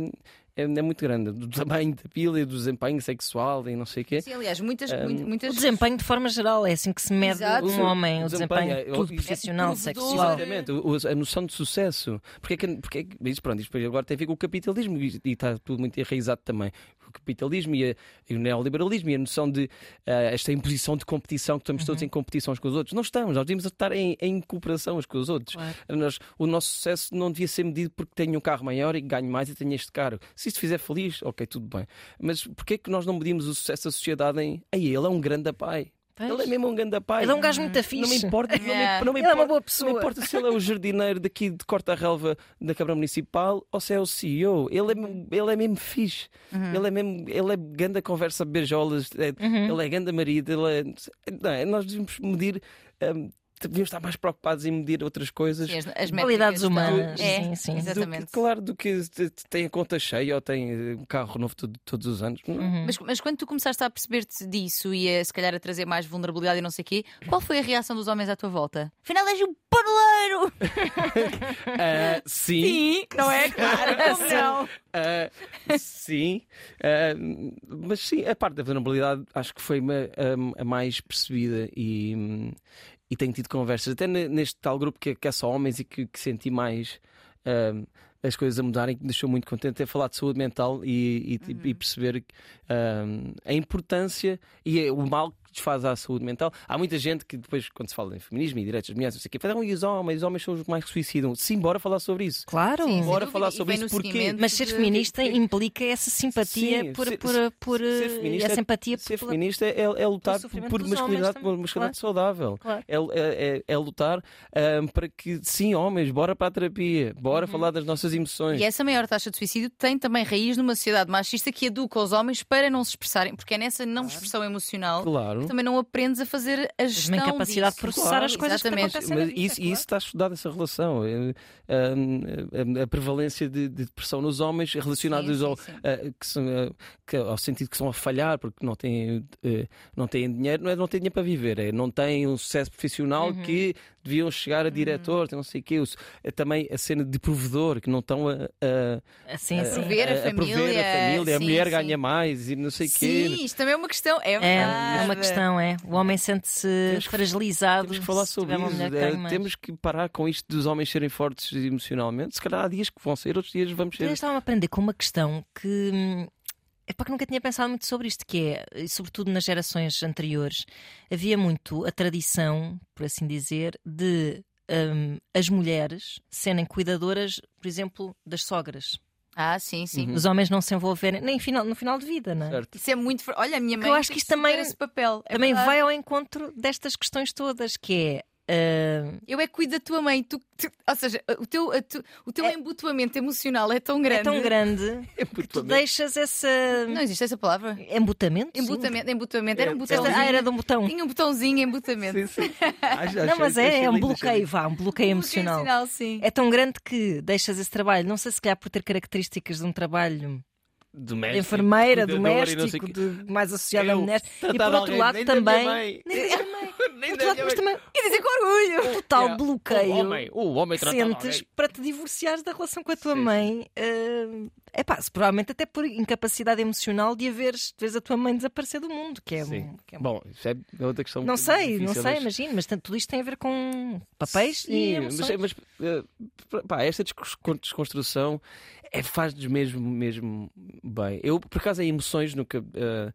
é, é muito grande. Do tamanho da pila e do desempenho sexual e não sei o quê. Sim, aliás, muitas, Um, muito- muitas. O desempenho de forma geral é assim que se mede Exato. um homem, o O desempenho, desempenho, tudo é- profissional, é sexual. Exatamente, a noção de sucesso. Porque é que, porque é que isso, pronto, isto agora tem a ver com o capitalismo e, e está tudo muito enraizado também. O capitalismo e, a- e o neoliberalismo e a noção de ah, esta imposição de competição, que estamos todos Uhum. em competição uns com os outros. Não estamos, nós devíamos estar em, em cooperação uns com os outros. Claro. Nós- o nosso sucesso não devia ser medido porque tenho um carro maior e ganho mais e tenho este carro. Se isto fizer feliz, ok, tudo bem. Mas porquê é que nós não medimos o sucesso da sociedade em. Ei, ele é um grande pai. Pois. Ele é mesmo um grande pai. Ele é um gajo muito Não fixe. me importa, não me, Yeah. não me Ele é uma importa- boa Não pessoa. importa se ele é o jardineiro daqui de Corta-Relva da Câmara Municipal ou se é o CEO. Ele é, mesmo- ele é mesmo fixe. Ele é mesmo. Ele é ganda conversa beijolas. É, Ele é ganda marido. Ele é, não é? Nós devemos medir. hum, devíamos estar mais preocupados em medir outras coisas. Sim, as, as Qualidades humanas, É, sim, sim. que- Exatamente. claro, do que te- te- tem a conta cheia ou tem eh, um carro novo todo- todos os anos. Não. Uhum. Mas, mas quando tu começaste a perceber-te disso e a, se calhar a trazer mais vulnerabilidade e não sei o quê, qual foi a reação dos homens à tua volta? Afinal, és um paneleiro! <laughs> Ah, sim. Sim, não é? Claro, <laughs> como não? Ah, sim, Ah, mas sim, a parte da vulnerabilidade acho que foi uma, a, a mais percebida e, hum, e tenho tido conversas, até ne- neste tal grupo que, é- que é só homens e que, que senti mais hum, as coisas a mudarem, que me deixou muito contente ter falado de saúde mental e, e- e perceber hum, a importância e o mal desfaz à saúde mental. Há muita gente que depois, quando se fala em feminismo e direitos das mulheres, não sei o quê, falam, e os homens, os homens são os mais que se suicidam. Sim, bora falar sobre isso. Claro. Sim, Bora falar sobre isso, porque- Mas ser de- feminista implica essa simpatia Sim, por, ser- por, por, ser eh, feminista e essa empatia Ser feminista é, é lutar por masculinidade, por masculinidade saudável. Claro. É, é- é- é lutar ahm, para que, sim, homens, bora para a terapia, bora falar das nossas emoções. E essa maior taxa de suicídio tem também raiz numa sociedade machista que educa os homens para não se expressarem, porque é nessa não expressão emocional Claro. Que também não aprendes a fazer a gestão uma incapacidade de disso. processar as coisas que te Exatamente. acontecem na Mas vida, isso, claro. isso está estudado, essa relação. É, ahm, a, a prevalência de, de depressão nos homens relacionados Sim, sim, ao, sim. a- que são, a- que- ao sentido que são a falhar porque não têm, eh, não têm dinheiro, não é não têm dinheiro para viver, é não têm um sucesso profissional Uhum. que deviam chegar a diretor, não sei o quê. É também a cena de provedor, que não estão a, a, Assim, a- assim. Prover a prover a família, família, a mulher sim. ganha mais e não sei o quê. Sim, isto também é uma questão. É, É, é uma questão questão, é. O homem sente-se fragilizado. Temos que falar sobre isso. É, temos que parar com isto dos homens serem fortes emocionalmente. Se calhar há dias que vão ser, outros dias vamos Eu ser. estava a aprender com uma questão que hum, é para que nunca tinha pensado muito sobre isto, que é, e sobretudo nas gerações anteriores, havia muito a tradição, por assim dizer, de hum, as mulheres serem cuidadoras, por exemplo, das sogras. Ah, sim, Uhum. sim. Os homens não se envolverem, nem final- no final de vida, não é? Certo. Isso é muito. Olha, a minha mãe. eu acho que isto também- Esse papel. É Também verdade. vai ao encontro destas questões todas, que é. Hum, Eu é que cuido da tua mãe. Tu, tu- ou seja, o teu, a tu- o teu É- embutoamento emocional é tão grande. é tão grande <laughs> que tu deixas essa. Não existe essa palavra. Embutamento? sim. Embutamento, embutamento. Era um É, botãozinho. Ah, era de um botão. Tinha um botãozinho embutamento. Sim, sim. <laughs> Acho- Não, mas é, é um lindo, bloqueio, vá, um bloqueio emocional. Emocional, sim. É tão grande que deixas esse trabalho, não sei se calhar por ter características de um trabalho Doméstico, enfermeira, não doméstico, de- mais associado a Eu, mulheres. E por outro lado também. <laughs> Nem da minha mãe. <laughs> Nem Por da outro lado, minha mãe. também E dizer com orgulho. o total Yeah. bloqueio O homem, o homem sentes para te divorciares da relação com a tua Sim, sim. mãe. é pá, provavelmente até por incapacidade emocional de haveres, de veres a tua mãe desaparecer do mundo, que é, um- Sim. que é um- Bom, isso é outra questão. Não sei, não difícil, sei, mas- imagino, mas tanto- tudo isto tem a ver com papéis e Sim, emoções. mas, mas eh, pá, esta desconstrução é, faz-nos mesmo, mesmo bem. Eu, por acaso, em emoções nunca. eh,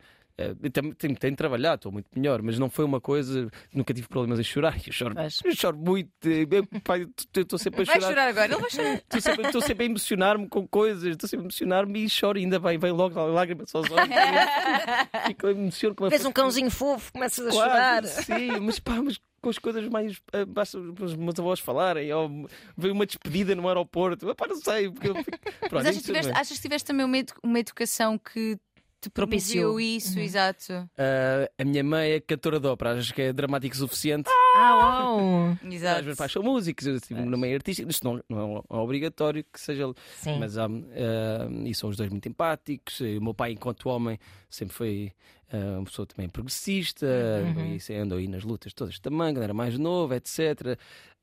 eu também tenho, tenho trabalhado, estou muito melhor, mas não foi uma coisa. Nunca tive problemas em chorar. Eu choro, eu choro muito. eh, eu, estou sempre a Vai chorar. chorar agora, ele vai chorar. Estou sempre, a emocionar-me com coisas, estou sempre a emocionar-me e choro, e ainda bem, vem logo a lágrima aos olhos. <laughs> Fico emociono com uma Vês um cãozinho fofo, começas a Quase, chorar. Sim, mas pá, mas com as coisas mais. ah, Basta os meus avós falarem, ou veio uma despedida no aeroporto. Pá, não sei. Porque eu fico... <laughs> Pronto, Mas achas isso que, tiveste, também. achas que tiveste também uma, edu- uma educação que te Propiciou. isso? Uhum. Exato. Ah, a minha mãe é cantora de ópera, acho que é dramático o suficiente. Ah, uau! Os <laughs> Exato. meus pais são músicos, eu estive no meio artístico. Isto não, não é obrigatório que seja. Sim. Mas há, ah, e são os dois muito empáticos. E o meu pai, enquanto homem, sempre foi ah, uma pessoa também progressista, Uhum. e andou aí nas lutas todas também, quando era mais novo, etc.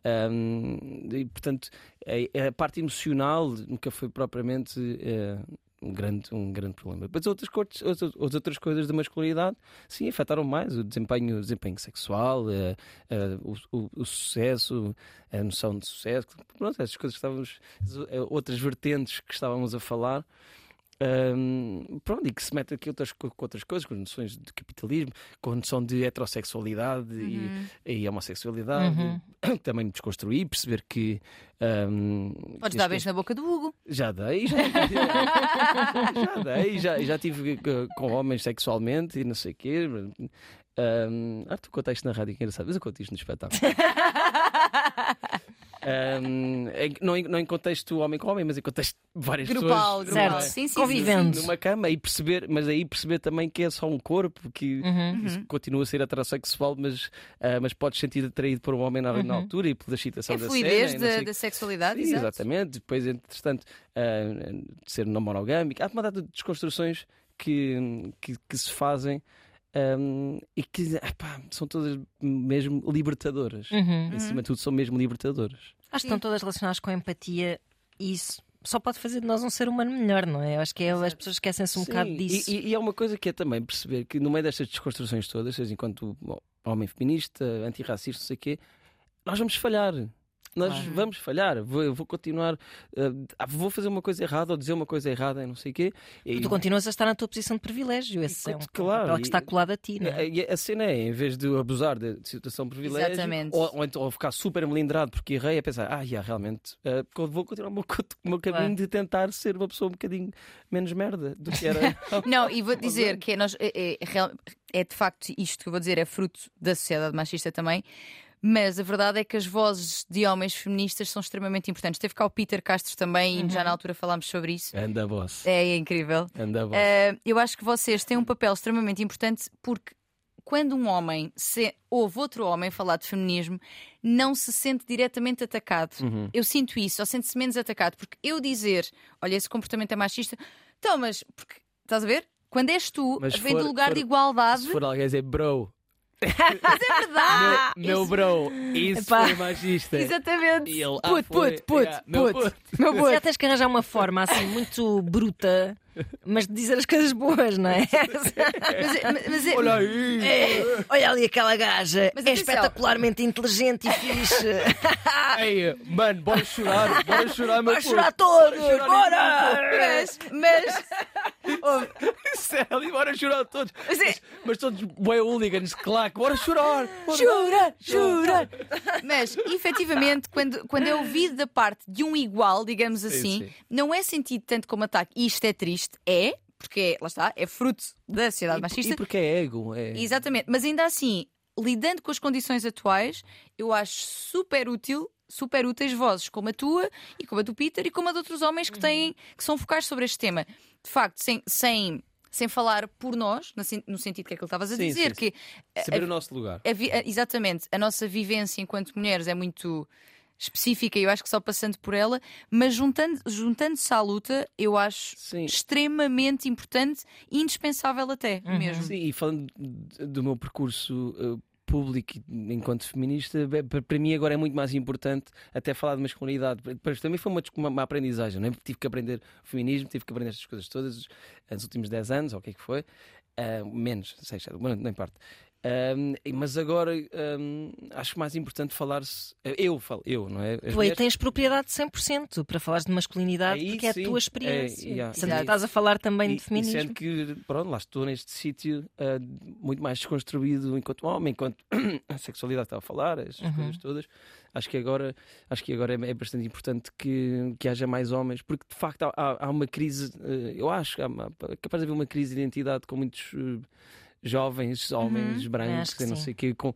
Ahm, e portanto, a, a parte emocional nunca foi propriamente ah, um, grande, um grande problema. Depois outras, coisas, outras, as outras coisas da masculinidade, sim, afetaram mais o desempenho, o desempenho sexual, ah, ah, o, o- o sucesso, a noção de sucesso, pronto, essas coisas que estávamos, eh, outras vertentes que estávamos a falar. Ahm, pronto, e que se mete aqui outras, co- com outras coisas, com noções de capitalismo, com a noção de heterossexualidade Uhum. e, e homossexualidade. Uhum. <coughs> Também me desconstruir, perceber que. ahm, Podes dar beijo na boca do Hugo. já dei, já, <laughs> <laughs> já dei, já, já tive com homens sexualmente e não sei o quê. Ahm, ah, tu contaste na rádio que engraçado, mas eu conto isto no espetáculo. <laughs> Ahm, em- não, em, não em contexto homem com homem, mas em contexto de várias Grupal, pessoas grupal. Certo. Sim, sim, Convivendo. sim, numa cama e perceber, mas aí perceber também que é só um corpo, que Uhum. isso continua a ser heterossexual, mas, ah, mas podes sentir atraído por um homem na, na Uhum. altura e pela excitação É da fluidez cena. da, sexualidade, Sim, exatamente. Depois, entretanto, ah, de ser não monogâmico. Há uma data de desconstruções que, que, que se fazem ahm, e que epá, são todas mesmo libertadoras. Uhum. Em cima de tudo, são mesmo libertadoras. Acho que estão todas relacionadas com a empatia e isso só pode fazer de nós um ser humano melhor, não é? Eu acho que é, as pessoas esquecem-se um Sim, bocado e- disso. E, e é uma coisa que é também perceber que no meio destas desconstruções todas, seja enquanto bom, homem feminista, antirracista, não sei o quê, nós vamos falhar. Nós Claro. vamos falhar. Vou, vou continuar. ah, vou fazer uma coisa errada ou dizer uma coisa errada e não sei o quê. E- Tu continuas a estar na tua posição de privilégio. Esse é um Claro, que está colado a ti, não é? A, a cena é, em vez de abusar de situação de privilégio, Exatamente. ou, ou, então- ou ficar super melindrado porque errei, é pensar, ah, realmente, ah, vou continuar o meu, o meu caminho Claro. de tentar ser uma pessoa um bocadinho menos merda do que era. <laughs> Não, e vou <laughs> dizer que é, nós, é, é real- é de facto isto que eu vou dizer, é fruto da sociedade machista também. Mas a verdade é que as vozes de homens feministas são extremamente importantes. Teve cá o Peter Castro também, e já na altura falámos sobre isso. Anda, boss. É, incrível. Anda, boss. Uh, eu acho que vocês têm um papel extremamente importante porque quando um homem se... ouve outro homem falar de feminismo, não se sente diretamente atacado. Uhum. Eu sinto isso, ou sente-se menos atacado. Porque eu dizer, olha, esse comportamento é machista, então, mas porque estás a ver? Quando és tu, Mas vem for- do lugar for- de igualdade. Se for alguém dizer bro, Mas é verdade! Meu bro, isso Epá. foi machista. Exatamente! E ele, ah, Put, foi. put, Yeah, meu put. puto. Meu puto. Já tens que arranjar uma forma assim muito bruta, mas de dizer as coisas boas, não <laughs> é? Mas, é- mas é- Olha aí! É, olha ali aquela gaja, Mas é espetacularmente inteligente e fixe. <laughs> Ei, mano, bora chorar, bora chorar, meu puto. chorar todos, chorar bora! Mas, mas, Sério, <laughs> bora chorar todos. Mas é- Mas todos bué hooligans, claro, bora chorar. Bora. Jura, jura! mas efetivamente, quando, quando é ouvido da parte de um igual, digamos assim, sim. não é sentido tanto como ataque. E isto é triste, é, porque lá está, é fruto da sociedade E, machista. e porque é ego. É... Exatamente, mas ainda assim, lidando com as condições atuais, eu acho super útil. Super úteis vozes como a tua e como a do Peter e como a de outros homens que têm que são focais sobre este tema. De facto, sem, sem, sem falar por nós, no sen- no sentido que é que ele estavas a Sim, dizer, sim, que Saber o nosso lugar. a a- exatamente, a nossa vivência enquanto mulheres é muito específica e eu acho que só passando por ela, mas juntando- juntando-se à luta, eu acho Sim. extremamente importante e indispensável até mesmo. Sim, e falando do meu percurso uh, público enquanto feminista, para para mim agora é muito mais importante até falar de masculinidade. Mas também foi uma, uma, uma aprendizagem, não é? tive que aprender feminismo, tive que aprender estas coisas todas nos últimos 10 anos, ou o que é que foi. Uh, menos, sei, não importa. Um, mas agora um, acho mais importante falar-se. Eu falo, eu, não é? As Tu aí mulheres- tens propriedade de 100% para falares de masculinidade, Aí porque é a sim. tua É, experiência. yeah. Portanto, Exato. estás a falar também E- de e feminismo. sendo que, pronto, lá estou neste sítio ah, muito mais desconstruído enquanto homem, enquanto <coughs> a sexualidade estava a falar, estas Uhum. coisas todas. Acho que agora, acho que agora é, é bastante importante que, que haja mais homens, porque de facto há, há- há uma crise, eh, eu acho, há, é capaz de haver uma crise de identidade com muitos. eh, Jovens, homens Uhum, brancos, que não sei o quê, com,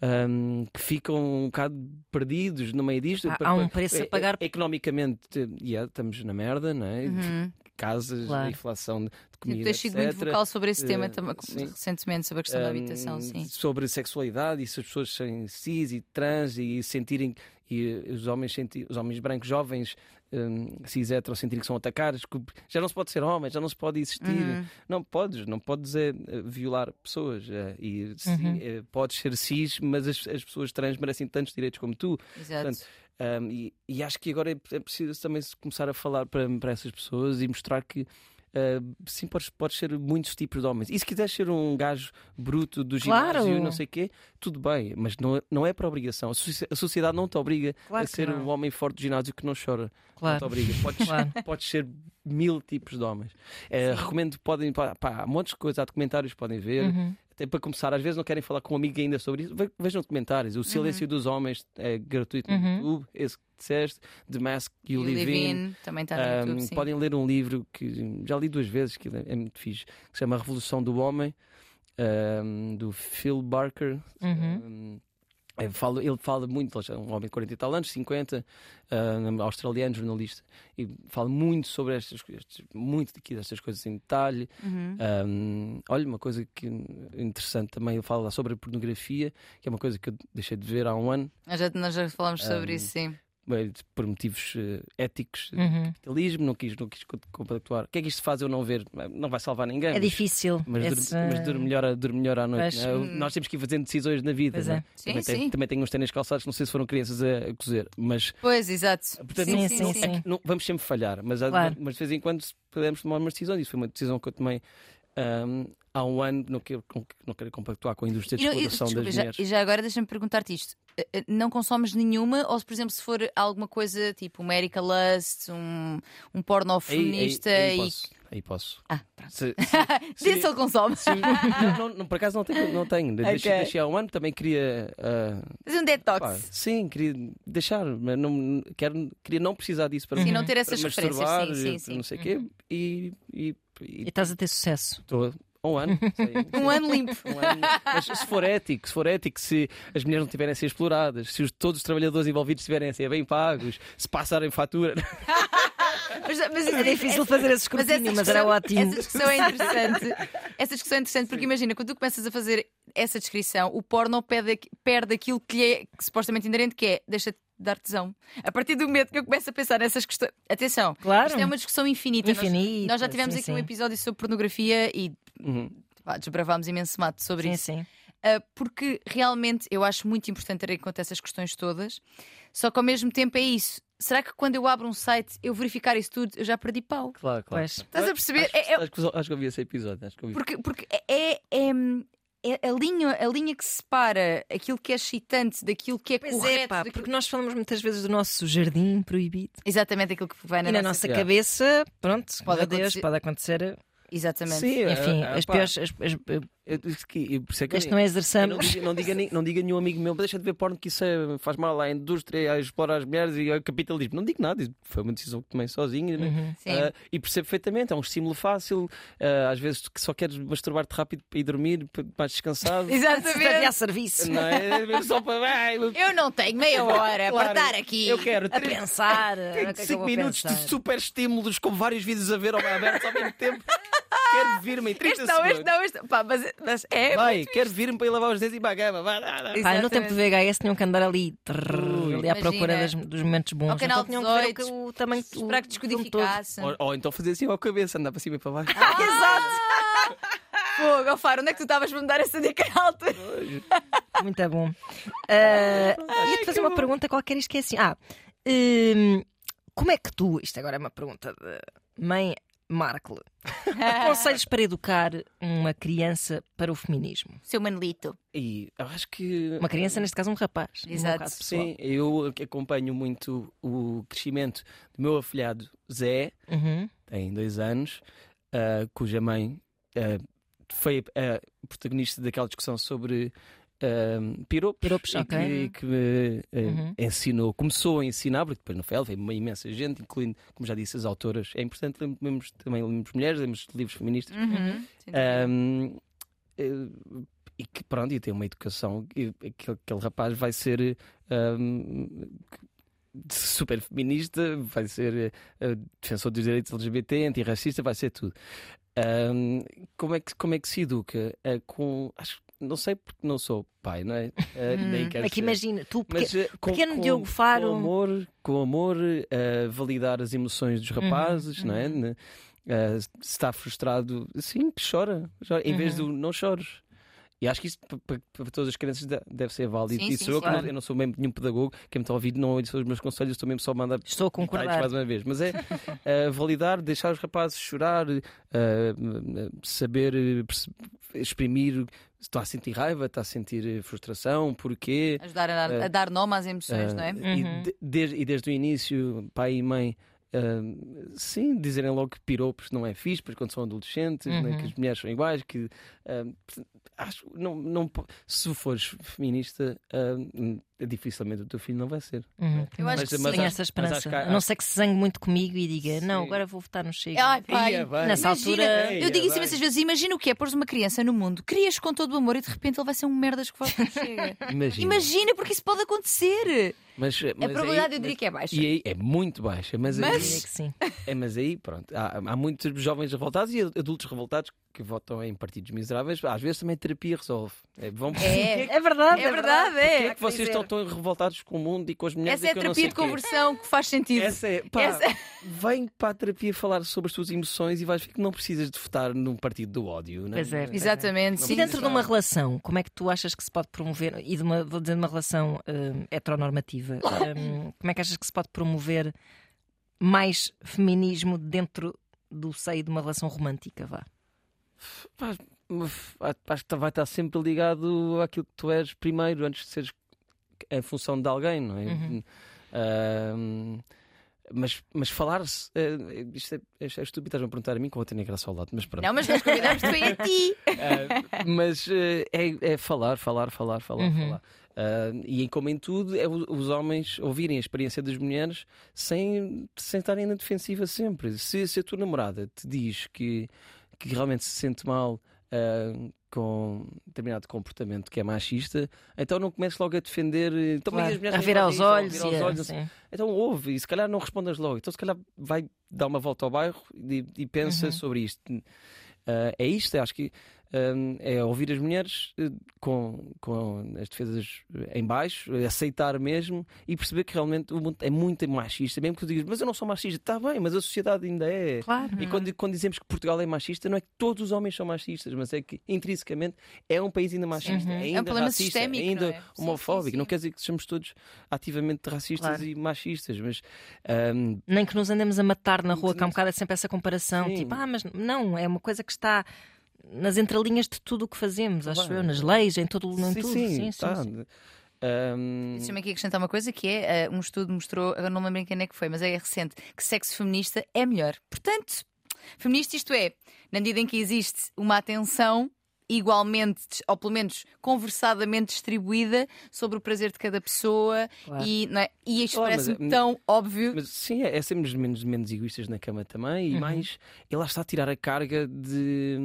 ahm, que ficam um bocado perdidos no meio disto. Há- há um preço a É- é- pagar. Economicamente, yeah, estamos na merda, não é? Uhum. Casas, Claro. inflação de comida. tens sido muito vocal sobre esse tema Eh, também, sim. recentemente, sobre a questão da Um, habitação, sim. Sobre sexualidade e se as pessoas serem cis e trans e sentirem e eh, os homens, senti- os homens brancos jovens um, cis hetero sentirem que são atacados, que já não se pode ser homem, já não se pode existir. Uhum. Não podes, não podes é, violar pessoas. eh, e Uhum. eh, podes ser cis, mas as, as pessoas trans merecem tantos direitos como tu. Exato. portanto, Um, e, e acho que agora é, é preciso também começar a falar para, para essas pessoas e mostrar que. Uh, sim, podes, podes ser muitos tipos de homens. E se quiseres ser um gajo bruto do Claro. ginásio e não sei o quê, tudo bem, mas não, é- não é para obrigação. A, soci- a sociedade não te obriga Claro a ser não. um homem forte do ginásio que não chora. Não te Claro. obriga. Podes, Claro. <laughs> podes ser mil tipos de homens. Eh, recomendo, podem, pá, há montes de coisas, há documentários que podem ver. Uhum. Até para começar, às vezes não querem falar com um amigo ainda sobre isso, ve- vejam documentários. O Silêncio dos Homens é gratuito no Uhum. YouTube, esse que disseste, The Mask You, You Live, Live In. In também está no Um, YouTube, podem ler um livro que já li duas vezes, que é muito fixe, que se chama A Revolução do Homem, um, do Phil Barker. Uhum. Um, é, fala- ele fala muito, ele é um homem de 40 e tal anos, 50, um, australiano, jornalista, e fala muito sobre estas coisas, muito daqui destas coisas em detalhe. Uhum. Um, olha, uma coisa que interessante também, ele fala sobre a pornografia, que é uma coisa que eu deixei de ver há um ano, Nós, já, nós já falámos sobre Um, isso, sim. Bem, por motivos eh, éticos, de Uhum. capitalismo, não quis, não quis co- compactuar. O que é que isto faz eu não ver? Não vai salvar ninguém. É mas- difícil. Mas, dur- esse- mas dur melhor, a- dur melhor à noite. Pois. não é? Hum. Nós temos que ir fazendo decisões na vida. Pois é. Sim, também, tem- sim. também tenho uns ténis calçados, não sei se foram crianças a, a cozer, mas Pois, exato. portanto, Sim, não- sim, não- sim. é que não- vamos sempre falhar, mas, Claro. mas de vez em quando podemos tomar umas decisões. Isso foi uma decisão que eu tomei ahm, há um ano, não quero, não quero compactuar com a indústria de exploração das mulheres. e já agora deixa-me perguntar-te isto. Eh, eh, Não consomes nenhuma, ou se, por exemplo, se for alguma coisa tipo um Erika Lust, um, um porno Aí, aí, feminista aí e. posso. Aí posso. Ah, pronto. Se- <laughs> se- Diz se ele consome. se- não, não, por acaso não tenho. Não tenho. <laughs> Deixei, Ok. deixei há um ano, também queria. ah, Fazer um detox. Pá, sim, queria deixar, mas não, quero, queria não precisar disso para Sim, não ter essas referências. Sim, sim, eh, sim. não sei o quê, e E e estás a ter sucesso. estou um ano. sei, <laughs> Um ano limpo. um ano. Mas se for ético, se for ético, se as mulheres não tiverem a ser exploradas, se os- todos os trabalhadores envolvidos estiverem a ser bem pagos, se passarem fatura. <laughs> Mas, mas É difícil fazer esse Mas essa escrutínio, mas era discussão- ótimo. Essa discussão é interessante. Essa discussão é interessante porque imagina, quando tu começas a fazer essa descrição, o porno perde, perde aquilo que lhe é supostamente inerente, que é deixa-te dar tesão. A partir do momento que eu começo a pensar nessas questões. Atenção, Claro. isto é uma discussão infinita. Nós- Infinita, Nós, já tivemos sim, aqui um sim. episódio sobre pornografia e Uhum. pá, desbravámos imenso mato sobre Sim, isso. sim. ah, porque realmente eu acho muito importante ter em conta essas questões todas. Só que ao mesmo tempo é isso. Será que quando eu abro um site, eu verificar isso tudo, eu já perdi pau? Claro, claro. Pois. Estás a perceber? Acho, É- é- acho que, acho que eu vi esse episódio. Acho que eu vi. Porque, porque é, é, é a, linha, a linha que separa aquilo que é excitante daquilo que é Pois correto. é, pá, daquilo- porque nós falamos muitas vezes do nosso jardim proibido. Exatamente aquilo que vai na, E na nossa... nossa Yeah. cabeça, pronto, Pode Deus, acontecer. pode acontecer. Exatamente. Sim, Enfim, ah, as pá, piores. As, as, eu disse que- eu- por isso é que este eu- não é eu não exerçamos. diga, não, diga, não diga nenhum amigo meu, deixa de ver porno que isso é- faz mal à indústria, a explorar as mulheres e ao capitalismo. Não digo nada, isso foi uma decisão que tomei sozinho. né? Uhum. Ah, e percebo perfeitamente, é um estímulo fácil. ah, às vezes que só queres masturbar-te rápido para ir dormir, para- mais descansado. Até <laughs> a Exatamente. serviço. não é? Só para. Eu não tenho meia hora Claro, para estar aqui. Eu quero A 3, pensar. o que é que eu 5 vou minutos pensar? de super estímulos com vários vídeos a ver ao aberto ao mesmo tempo. quero vir-me em 30 Este não, este não, este Pá, mas, mas é. Vai, quero vir-me para ir lavar os dedos e ir para a cama. Vai, vai, vai. Pá, no tempo do VHS tinham que andar ali, trrr, ali à procura das- dos momentos bons. Ao canal então tinham que ver o, 18, que- o tamanho Esperar que descodificasse. Ou, ou então fazer assim ao cabeça, andar para cima e para baixo. Exato! <laughs> Fogo, ó, Faro, onde é que tu estavas para me dar essa dica na altura? Muito bom. <laughs> Uh, Ia-te fazer uma pergunta qualquer, isto que é assim. Ah, hum, como é que tu, isto agora é uma pergunta de mãe Markle, <laughs> conselhos para educar uma criança para o feminismo? Seu Manelito. E eu acho que. Uma criança, neste caso, um rapaz. Exato. Sim, eu acompanho muito o crescimento do meu afilhado Zé, Uhum. tem dois anos, ah, cuja mãe ah, foi a protagonista daquela discussão sobre ah, piropos, Piropos, e ok. que, que me ah, Uhum. ensinou, começou a ensinar, porque depois no FEL veio uma imensa gente, incluindo, como já disse, as autoras. É importante lembrarmos também lembrarmos mulheres, de livros feministas. Uhum. Um, eh, e que pronto, e tem uma educação e aquele, aquele rapaz vai ser um, super feminista, vai ser eh, defensor dos direitos LGBT, antirracista, vai ser tudo. Um, como, é que, como é que se educa? Eh, com, acho, não sei porque não sou pai, não é? <laughs> Eh, nem quero É que ser. imagina, tu, porque, Mas, eh, com, pequeno com- Diogo Faro- Com amor, com amor eh, validar as emoções dos rapazes, não é? Ne- eh, se está frustrado, sim, chora. chora, Em vez Uhum. do não chores. E acho que isso pa- pa- para todas as crianças de- deve ser válido. Sim, e sim, sou eu, que não- claro. eu não sou mesmo nenhum pedagogo, quem me está a ouvir não ouve os meus conselhos, estou mesmo só a mandar estou a concordar. mais uma vez. Mas é <laughs> eh, validar, deixar os rapazes chorar, eh, saber exprimir está a sentir raiva, está a sentir eh, frustração, porquê. Ajudar a dar, a dar nome às emoções, Ah, não é? e, Uhum. de- desde, e desde o início, pai e mãe, ah, sim, dizerem logo que piropos não é fixe, porque quando são adolescentes, né, Uhum. que as mulheres são iguais, que acho, não, não, se fores feminista, ah, dificilmente o teu filho não vai ser. Uhum. Eu acho Mas- que mas. Tenho essa mas esperança. há- não ser que se zangue muito comigo e diga, não, Sim. agora vou votar no Chega. Ai, pai. Ia. Nessa Imagina, altura- eu digo isso Ia imensas bem. vezes. Imagina o que é pôres uma criança no mundo, crias com todo o amor e de repente ele vai ser um merdas que vota no <laughs> Chega. Imagina. Imagina, porque isso pode acontecer. Mas, A mas probabilidade aí, eu diria mas- que é baixa. E aí é muito baixa, mas, Mas- Diria aí, que sim. <laughs> é, mas aí pronto, há, há muitos jovens revoltados e adultos revoltados que votam em partidos miseráveis. Às vezes também terapia resolve. É, vão É, <laughs> É verdade, é verdade, Porquê é. é que vocês estão tão revoltados com o mundo e com as mulheres? Essa é a terapia de conversão que faz sentido. Essa é, pá, Essa- vem para a terapia falar sobre as tuas emoções e vais ver que não precisas de votar num partido do ódio. Não Pois é. Exatamente, Não sim. E dentro de uma relação, como é que tu achas que se pode promover, e de uma, vou dizer, de uma relação hum, heteronormativa, hum, como é que achas que se pode promover mais feminismo dentro do seio de uma relação romântica? Vá. Acho que vai estar sempre ligado àquilo que tu és primeiro, antes de seres em função de alguém, não é? Uhum. Ahm, mas, mas falar-se, eh, isto é, é, é estúpido, estás-me a perguntar a mim, que eu vou ter nem graça ao lado, mas pronto. Não, mas nós convidamos-te a ti. <laughs> Ah, mas eh, é, é falar, falar, falar, falar, Uhum. falar. Ah, e em como em tudo, é os homens ouvirem a experiência das mulheres sem, sem estarem na defensiva sempre. Se, se a tua namorada te diz que, que realmente se sente mal ah, com determinado comportamento que é machista, então não comeces logo a defender. Então, Claro. a virar fazem os isso, ou olhos. virar e os a- olhos, não sei. sim. então ouve e se calhar não respondas logo. Então se calhar vai dar uma volta ao bairro e, e pensa Uhum. sobre isto. Ah, é isto, acho que é ouvir as mulheres eh, com, com as defesas em baixo, aceitar mesmo e perceber que realmente o mundo é muito machista. Mesmo que tu digas, mas eu não sou machista, está bem, mas a sociedade ainda é. Claro. E quando, quando dizemos que Portugal é machista, não é que todos os homens são machistas, mas é que intrinsecamente é um país ainda machista, Uhum. ainda É um problema racista, sistémico, ainda não é? Sim, sim, homofóbico. sim. Não quer dizer que sejamos todos ativamente racistas Claro. e machistas, mas hum, Nem que nos andemos a matar na rua, que há um bocado é sempre essa comparação. Sim. Tipo, ah, mas não, é uma coisa que está nas entrelinhas de tudo o que fazemos, acho Claro. eu, nas leis, em todo em sim, tudo. sim, Sim, sim, tá. sim. Hum, Deixa-me aqui acrescentar uma coisa que é: eh, um estudo mostrou, agora não me lembro em quem é que foi, mas é recente, que sexo feminista é melhor. Portanto, feminista isto é, na medida em que existe uma atenção igualmente, ou pelo menos conversadamente distribuída sobre o prazer de cada pessoa Claro. e, não é? e isto mas parece-me tão óbvio. Mas sim, é, é sermos menos, menos egoístas na cama também e mais ele lá está a tirar a carga de,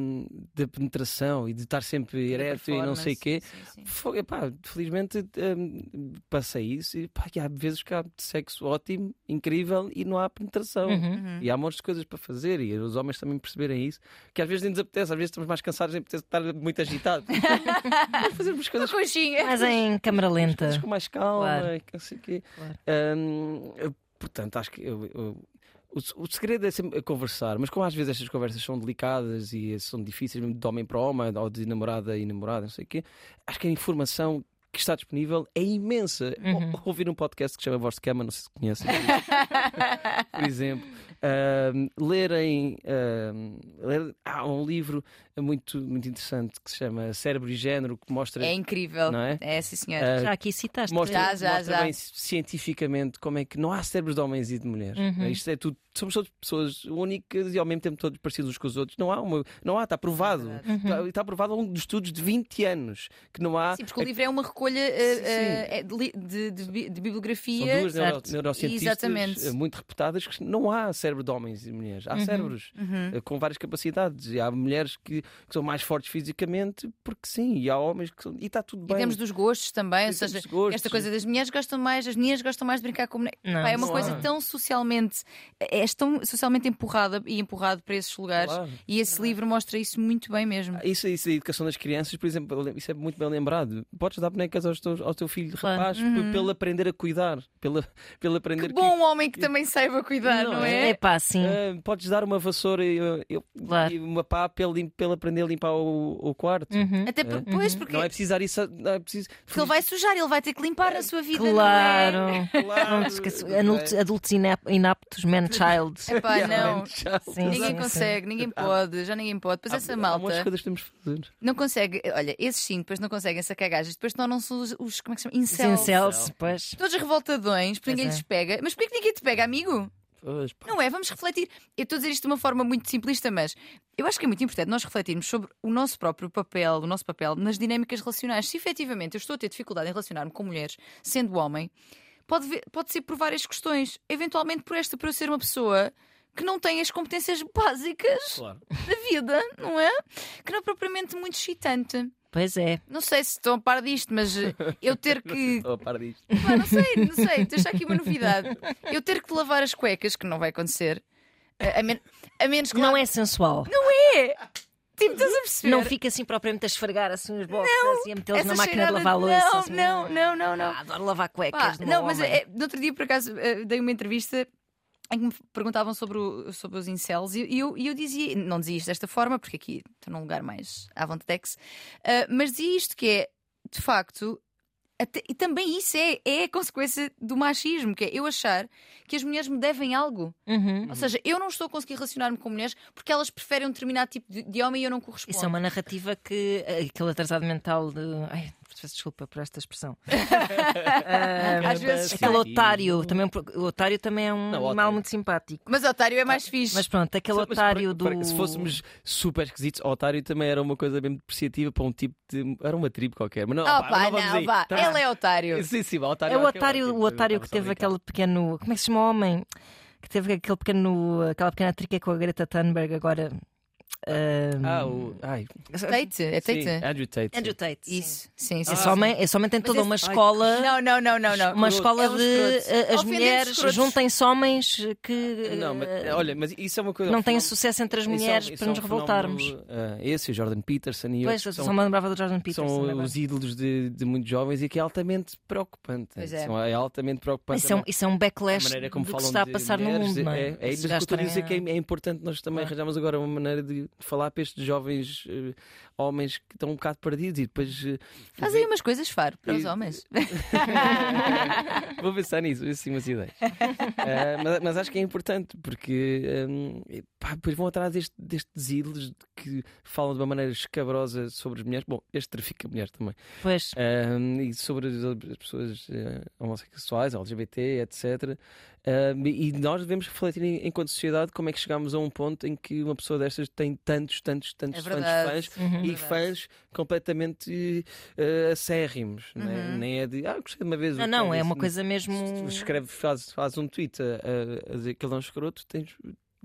de penetração e de estar sempre ereto e não sei o quê. Sim, sim. Epá, felizmente hum, passei isso e pá, há vezes que há sexo ótimo, incrível e não há penetração. Uhum. Uhum. E há montes de coisas para fazer e os homens também perceberem isso. Que às vezes nem nos apetece, às vezes estamos mais cansados, nem apetece estar muito agitados. <laughs> Vamos fazer umas Uma coisas coxinha. Mas em câmara lenta. coisas com mais calma, Claro. e que não sei o quê. Claro. Hum, eu, portanto, acho que eu- eu- o, o segredo é sempre conversar, mas como às vezes estas conversas são delicadas e são difíceis, mesmo de homem para homem, ou de namorada e namorada, não sei o quê, acho que a informação que está disponível é imensa. Uhum. Ou- <laughs> Ouvir um podcast que se chama Voz de Cama, não sei se conhecem, <laughs> por exemplo. Hum, lerem hum, ler- há um livro muito, muito interessante que se chama Cérebro e Género que mostra É incrível. Não é? É, sim, senhor. Ah, Já aqui citaste. mostra, Já, já, mostra já. bem cientificamente como é que não há cérebros de homens e de mulheres. Uhum. Isto é tudo, somos todas pessoas únicas e ao mesmo tempo todos parecidos uns com os outros. Não há, uma, não há, está provado. É Está, está provado ao longo de estudos de 20 anos que não há. Sim, porque o livro é uma recolha sim. eh, de, de- de bi- de São bibliografia. duas neuro, neurocientistas Exatamente. eh, muito reputadas que não há cérebro de homens e mulheres. Há cérebros Uhum. com várias capacidades. E há mulheres que, que são mais fortes fisicamente, porque sim, e há homens que são. E está tudo E bem. temos dos gostos também, ou E seja, gostos. esta coisa das mulheres gostam mais, as meninas gostam mais de brincar com. Não, Pá, é uma não coisa há. tão socialmente, é tão socialmente empurrada e empurrado para esses lugares. Claro. E esse livro mostra isso muito bem mesmo. Isso, isso, a educação das crianças, por exemplo, isso é muito bem lembrado. Podes dar bonecas aos teus, ao teu filho Claro. rapaz p- pelo aprender a cuidar, pela, pelo aprender Que bom homem que também saiba cuidar, não, Não é? É pá, sim. Ah, podes dar uma vassoura e, eu- Claro. e uma pá para ele, lim- para ele aprender a limpar o, o quarto. Uhum. Até por- pois, porque, Não é precisar isso. Não é preciso. porque ele vai sujar, ele vai ter que limpar a sua vida. Claro. Não é? Claro. Não. Adultos, adultos inap- inaptos, man-child. <laughs> Epá, não. Sim, Ninguém sim, consegue, ninguém pode, já ninguém pode. Pois essa Há- Há de malta coisas que temos de fazer. não consegue, olha, esses sim, depois não conseguem sacar gajas, depois tornam-se os, os, como é que se chama? Os Incels. incels, pois. Todos revoltadões, porque Pois ninguém é. lhes pega. Mas porquê que ninguém te pega, amigo? Pois. Não é? Vamos refletir. Eu estou a dizer isto de uma forma muito simplista, mas eu acho que é muito importante nós refletirmos sobre o nosso próprio papel, o nosso papel nas dinâmicas relacionais. Se efetivamente eu estou a ter dificuldade em relacionar-me com mulheres, sendo homem, pode, ver- pode ser por várias questões. Eventualmente por esta, por eu ser uma pessoa que não tem as competências básicas Claro. da vida, não é? Que não é propriamente muito excitante. Pois é. Não sei se estão a par disto, mas eh, eu ter que <laughs> Estou a par disto. Pá, não sei, não sei, deixa aqui uma novidade. Eu ter que lavar as cuecas, que não vai acontecer, a, a men- a menos que Não lá- é sensual. é. Tipo, estás a perceber? Não fica assim propriamente a esfregar assim os boxers e a metê-los na máquina de lavar louça. Não, assim. não, não, não, não. Ah, adoro lavar cuecas. Pá, não, mas é, no outro dia, por acaso, eh, dei uma entrevista em que me perguntavam sobre, o- sobre os incels e eu, eu dizia, não dizia isto desta forma, porque aqui estou num lugar mais à vontadex, eh, mas dizia isto que é, de facto, até- e também isso é, é a consequência do machismo, que é eu achar que as mulheres me devem algo. Uhum. Ou seja, eu não estou a conseguir relacionar-me com mulheres porque elas preferem um determinado tipo de, de homem e eu não correspondo. Isso é uma narrativa que aquele atrasado mental de. Ai, peço desculpa por esta expressão. <laughs> Às vezes Aquele otário, também, o otário também é um Não, animal muito simpático. Mas otário é mais fixe. Mas pronto, aquele Mas otário para- do. para- Se fôssemos super esquisitos, otário também era uma coisa bem depreciativa para um tipo de. Era uma tribo qualquer. Mas não, Oh, pá, pá, não, não. Tá. Ele é otário. Sim, sim, otário É o otário, tipo o otário que teve aquele pequeno. Como é que se chama o homem? Que teve aquele pequeno, aquela pequena trica com a Greta Thunberg agora. Ahm, Ah, o. Ai, Tate, é Tate. sim, Andrew Tate. Andrew Tate. sim. Isso, sim, sim. Esse, sim. homem, esse homem tem toda esse- uma Ai, escola. Não, não, não, não, não. Uma escola É um de eh, as mulheres juntem-se homens que Não, mas eh, olha, mas isso é uma coisa. não têm fenómeno- sucesso entre as isso é um- mulheres isso para é um nos revoltarmos. fenómeno, ah, esse, o Jordan Peterson e Pois, outros. são- só me lembrava do Jordan Peterson. são agora. os ídolos de, de muitos jovens e que é altamente preocupante. Pois é. São- é altamente preocupante. Isso é, um, isso é um a backlash maneira como do que está a passar no mundo, é? É, é, dizer estarem que é, é importante nós também arranjarmos agora uma maneira de falar para estes jovens eh, homens que estão um bocado perdidos e depois. eh, Fazem umas coisas faro para os E- homens. <laughs> <laughs> Vou pensar nisso, assim umas ideias. Ah, <laughs> mas, mas acho que é importante porque hum, pá, depois vão atrás deste, destes ídolos que falam de uma maneira escabrosa sobre as mulheres. Bom, este trafica mulheres também. Pois, Um, e sobre as, as pessoas eh, homossexuais, LGBT, etc. Um, e nós devemos refletir enquanto sociedade como é que chegamos a um ponto em que uma pessoa destas tem tantos, tantos, tantos É fãs, verdade. fãs Uhum. E fãs completamente eh, acérrimos. é? Uhum. Nem é de ah, gostei de uma vez. não, não, é uma coisa mesmo. escreve, faz, faz um tweet a, a- dizer que ele é um escroto, tens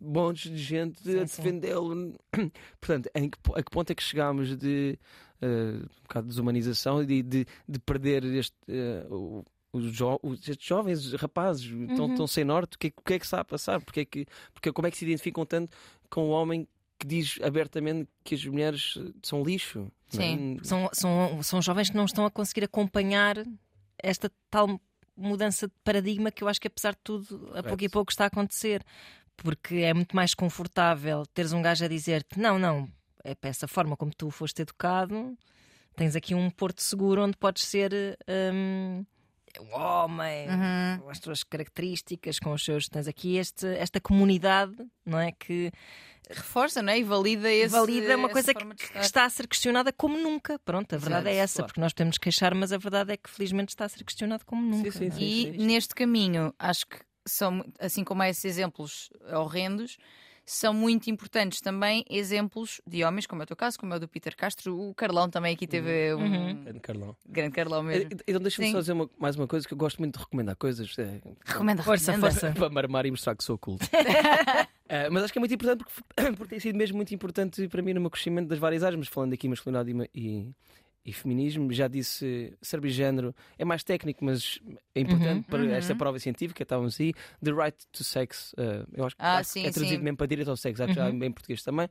montes de gente Sim, a defendê-lo. <clears throat> Portanto, em que, a que ponto é que chegámos de eh, um bocado de desumanização e de, de, de perder este. eh, o- os, jo os- estes jovens rapazes estão, Uhum. sem norte, o que, é, que é que está a passar? Porque, é que, porque como é que se identificam tanto com o homem que diz abertamente que as mulheres são lixo? não é? Sim. São, são, são jovens que não estão a conseguir acompanhar esta tal mudança de paradigma que eu acho que, apesar de tudo, a pouco e pouco está a acontecer. Porque é muito mais confortável teres um gajo a dizer-te: não, não, é para essa forma como tu foste educado, tens aqui um porto seguro onde podes ser hum, o homem, Uhum. com as tuas características, com os seus. Tens aqui este, esta comunidade, não é? Que Reforça, não é? E valida esse. valida uma coisa que, que está a ser questionada como nunca. Pronto, a verdade é Exato, essa, claro. porque nós podemos queixar, mas a verdade é que felizmente está a ser questionado como nunca. sim, não é? sim. E neste caminho, acho que são, assim como há esses exemplos horrendos, são muito importantes também exemplos de homens, como é o teu caso, como é o do Peter Castro. O Carlão também aqui teve um Uhum. Grande Carlão. grande Carlão mesmo. Então deixa-me só dizer uma- mais uma coisa que eu gosto muito de recomendar coisas. é, Recomenda, Força, recomenda. força. para marmar e mostrar que sou culto. <laughs> Eh, mas acho que é muito importante porque, <coughs> porque tem sido mesmo muito importante para mim no meu crescimento das várias áreas, mas falando aqui masculinidade e e, e feminismo, já disse ser género é mais técnico, mas é importante Uhum, para uhum. esta prova científica, estávamos aí, The Right to Sex, eh, eu acho, Ah, acho que sim, é traduzido sim. mesmo para direito ao sexo, acho que já Uhum. em português também.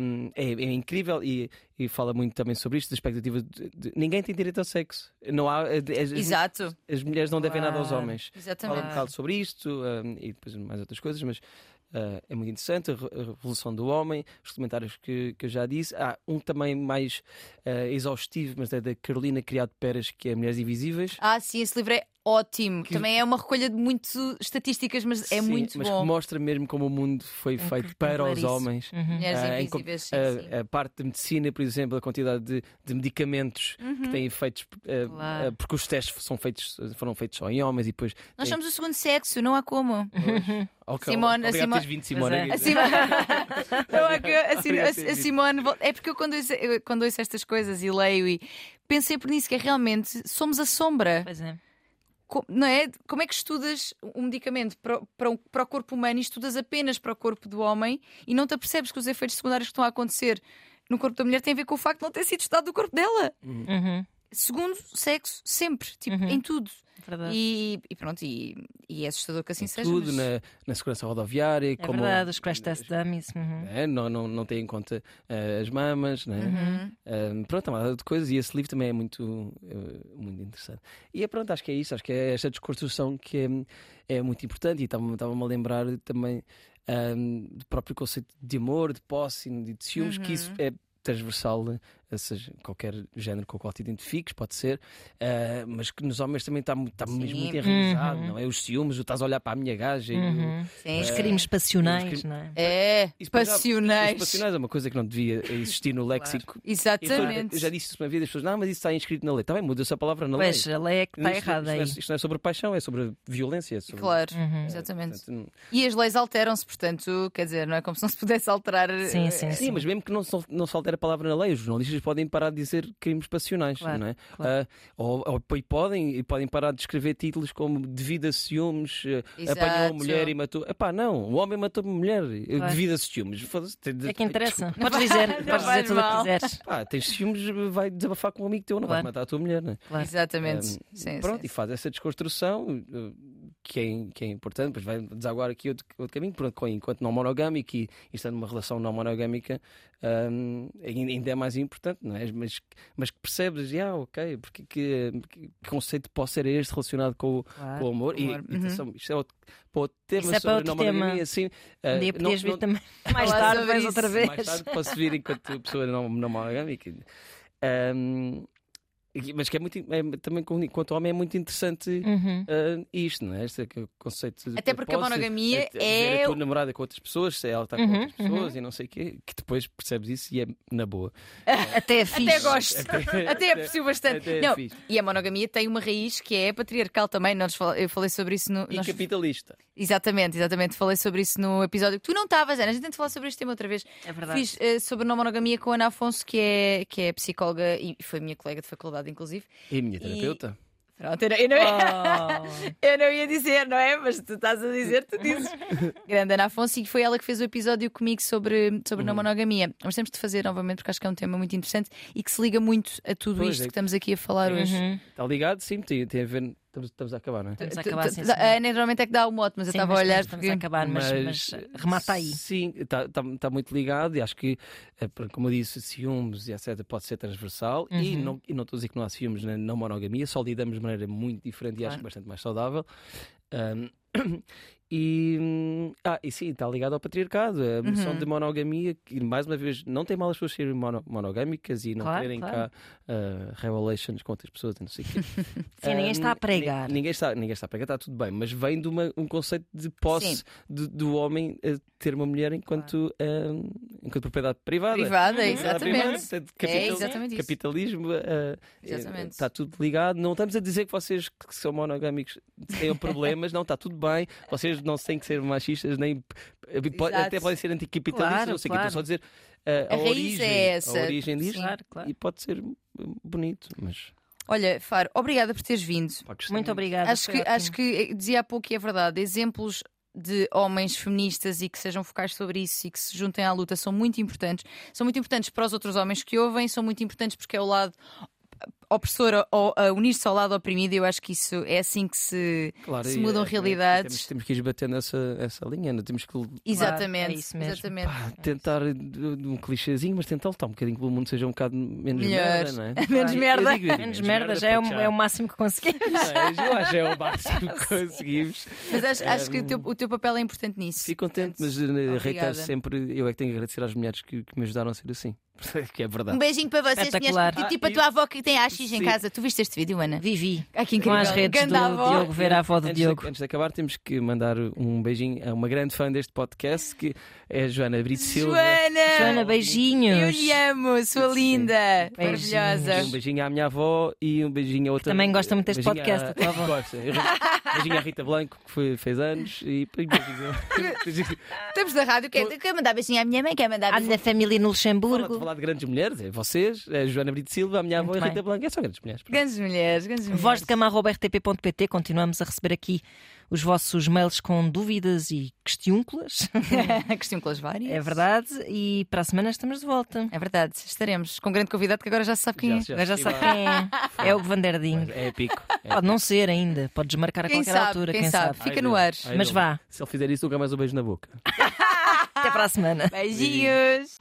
Um, é, é incrível e, e fala muito também sobre isto, da expectativa de, de- ninguém tem direito ao sexo. Não há, as, as- Exato, as mulheres não devem nada aos homens. Fala um exatamente. bocado sobre isto um, e depois mais outras coisas, mas uh, é muito interessante. A, re- a Revolução do Homem, os comentários que, que eu já disse. Há um também mais uh, exaustivo, mas é da Carolina Criado Peras, que é Mulheres Invisíveis. Ah, sim, esse livro é ótimo. Que- Também é uma recolha de muito estatísticas, mas é Sim, muito mas bom. que mostra mesmo como o mundo foi É feito para os isso. homens. Uhum. Mulheres Ah, em com- invisíveis, sim, sim. A, a parte de medicina, por exemplo, a quantidade de, de medicamentos que têm efeitos, uh, Claro. uh, porque os testes são feitos, foram feitos só em homens e depois. Nós tem- somos o segundo sexo, não há como. Ok, Simone- a Simone- Simone. É. A Simone, <laughs> Eu é a, Sim- a- a Simone é porque eu quando, ouço, eu quando ouço estas coisas e leio e pensei por nisso que é realmente somos a sombra. Pois é. Co- não é? Como é que estudas um medicamento para, o- para, para o corpo humano e estudas apenas para o corpo do homem e não te apercebes que os efeitos secundários que estão a acontecer no corpo da mulher têm a ver com o facto de não ter sido estudado do corpo dela. Uhum. Segundo sexo, sempre, tipo, Uhum. em tudo. Verdade. E, e pronto, e, e é assustador que assim seja. tudo mas- na, na segurança rodoviária, É como verdade, os crash test dummies. Uhum. é, não, não, não tem em conta eh, as mamas, né? Uhum. Eh, pronto, há uma de coisas e esse livro também é muito, eh, muito interessante. E é pronto, acho que é isso, acho que é esta desconstrução que é, é muito importante e estava-me a lembrar também ahm, do próprio conceito de amor, de posse de ciúmes, que isso Uhum. é transversal a seja qualquer género com o qual te identifiques, pode ser, ah, mas que nos homens também está, mu- está mesmo Sim. muito enraizado, Uhum. não é? Os ciúmes, tu estás a olhar para a minha gaja e o- Uhum. Sim. Os É. crimes passionais, Os cri- não é? É, Isso para já- passionais. Os passionais é uma coisa que não devia existir no léxico. E foi- Exatamente. Eu já disse isso uma vez, as pessoas, não, mas isso está inscrito na lei. Está bem, muda-se a palavra na Pois, lei. a lei é que está Isto- errada isto, não é, aí. isto não é sobre paixão, é sobre violência. é sobre- Claro, Uhum. exatamente. Portanto, E as leis alteram-se, portanto, quer dizer, não é como se não se pudesse alterar. Sim, eh, sim, Sim, mas mesmo que não, se- não se altere a palavra na lei, os jornalistas podem parar de dizer crimes passionais, Claro, não é? claro. Ah, ou, ou- e podem, e podem parar de escrever títulos como devido a ciúmes, eh, Exato. apanhou uma mulher e matou. Epá, não, o homem matou uma mulher eh, Claro. devido a ciúmes. É que interessa. Desculpa. Podes dizer, Não <laughs> podes dizer tudo o que quiseres. Pá, tens ciúmes, vai desabafar com um amigo teu, não Claro. vai matar a tua mulher, não é? Claro. Exatamente. Um, Sim, Pronto, sim, e faz essa desconstrução uh, que é, que é importante, depois vai desaguar aqui outro, outro caminho, pronto, enquanto não monogâmico e, estando numa relação não monogâmica, um, ainda é mais importante, não é? Mas, mas que percebes, ah, ok, porque que, que conceito pode ser este relacionado com, o- Claro. com o amor? E, amor, e atenção, isto é outro, para outro tema Isso é para sobre outro não monogamia, tema. assim. Um uh, dia podias vir não- também. <laughs> Mais tarde, isso. outra vez. mais tarde posso vir enquanto pessoa não, não monogâmica. Um, mas que é muito é, também enquanto homem é muito interessante Uhum. uh, isto, não é? Este é conceito de Até porque a monogamia é, ver é a tua namorada com outras pessoas, se ela está com Uhum, outras pessoas e não sei o quê, que depois percebes isso e é na boa. <laughs> Até é fixe. Até gosto. Até <laughs> aprecio bastante. até é não, e a monogamia tem uma raiz que é patriarcal também. Nós, fal- eu falei sobre isso no. E nós- capitalista. Exatamente, exatamente. Falei sobre isso no episódio que tu não estavas, Ana. A gente tem de falar sobre este tema outra vez. É verdade. Fiz eh, sobre não monogamia com a Ana Afonso, que é, que é psicóloga e foi minha colega de faculdade, inclusive. E minha terapeuta. Pronto, eu não, eu não ia, Oh. <laughs> eu não ia dizer, não é? Mas tu estás a dizer, tu dizes. <laughs> Grande Ana Afonso, e foi ela que fez o episódio comigo sobre, sobre Uhum. não monogamia. Mas temos de fazer novamente, porque acho que é um tema muito interessante e que se liga muito a tudo Pois, isto é que estamos aqui a falar hoje. Uhum. Está ligado? Sim, tem, tem a ver. Estamos, estamos a acabar, não é? Estamos a acabar. A Ana normalmente é que dá o mote, mas eu Sim, estava a mas olhar Estamos porque. a acabar, mas, mas, remata aí. Sim, está tá, tá muito ligado e acho que, eh, como eu disse, ciúmes e etc. pode ser transversal e Uhum. não, e não estou a dizer que não há ciúmes na não monogamia, só lidamos de maneira muito diferente e acho Claro. que bastante mais saudável. Ahm, e, ah, e sim, está ligado ao patriarcado. A noção Uhum. de monogamia, que mais uma vez não tem mal as pessoas serem mono- monogâmicas e não Claro, terem claro. cá ah, revelations com outras pessoas e não sei o quê. <laughs> Sim, ninguém Ah, está a ni- pregar. Ninguém está, ninguém está a pregar, está tudo bem, mas vem de uma, um conceito de posse de- do homem eh, ter uma mulher enquanto, ah, enquanto propriedade privada. Privada, privada, exatamente. portanto, É capital- exatamente isso. Capitalismo ah, eh, Exatamente. está tudo ligado. Não estamos a dizer que vocês que são monogâmicos tenham problemas, não, está tudo bem. Vocês não têm que ser machistas, nem pode- Exato. até podem ser anticapitalistas, Claro, não sei o claro. Estou só a dizer ah, A a, raiz origem, é essa. a origem disto Claro, claro. e pode ser hum, bonito, mas Olha, Faro, obrigada por teres vindo. Muito obrigada. Acho que, ótimo. acho que eh, dizia há pouco e é verdade, exemplos de homens feministas e que sejam focais sobre isso e que se juntem à luta são muito importantes. São muito importantes para os outros homens que ouvem, são muito importantes porque é o lado opressor ou a unir-se ao lado oprimido. Eu acho que isso é assim que se, Claro, se mudam eh, e realidades. Temos, temos que ir batendo essa, essa linha, não temos que Exatamente, é isso mesmo. exatamente. pá, tentar de, de um clichêzinho, mas tentar lutar um bocadinho pelo mundo seja um bocado menos Melhor. merda, não é? Menos merda. digo- digo Menos merda já é, o, porque é o máximo que conseguimos. Eu acho que é o máximo que <laughs> conseguimos. Mas acho, acho que o teu, o teu papel é importante nisso. Fico contente, mas eh, reitero sempre, eu é que tenho que agradecer às mulheres que, que me ajudaram a ser assim. <laughs> que é Um verdade. beijinho para vocês, mulheres. Tipo a tua avó que tem AX em casa. Tu viste este vídeo, Ana? Vivi. Ai, que Com incrível. as redes do avó. Diogo ver a avó do Antes Diogo. de, antes de acabar, temos que mandar um beijinho a uma grande fã deste podcast, que é a Joana Brito Silva. Joana! Joana, Eu beijinhos. lhe amo, sou Sim. linda, Beijinhos. maravilhosa. Um beijinho à minha avó e um beijinho a outra. Também gosta muito deste podcast, à- a tua avó. Gosta. Um beijinho à Rita Blanco, que foi, fez anos. E. <laughs> Estamos na rádio, quer, quer mandar beijinho à minha mãe, quer mandar À minha família no Luxemburgo. falar de grandes mulheres, é vocês, é a Joana Brito Silva, a minha avó Muito e a Rita bem. Blanco. É só grandes mulheres. Grandes mulheres, grandes mulheres. Voz de cama.rtp.pt. Continuamos a receber aqui os vossos mails com dúvidas e questiúnculas. <laughs> Questão com as várias. É verdade. E para a semana estamos de volta. É verdade, estaremos com um grande convidado que agora já se sabe quem é. Já- já Agora já sabe quem é. É o Vanderdinho. É épico. É Pode não ser ainda. Pode desmarcar a Quem qualquer sabe, altura. quem Quem, sabe. sabe. Fica Ai, no ar. Ai, Mas vá. Se ele fizer isso, nunca mais um beijo na boca. <laughs> Até para a semana. Beijinhos.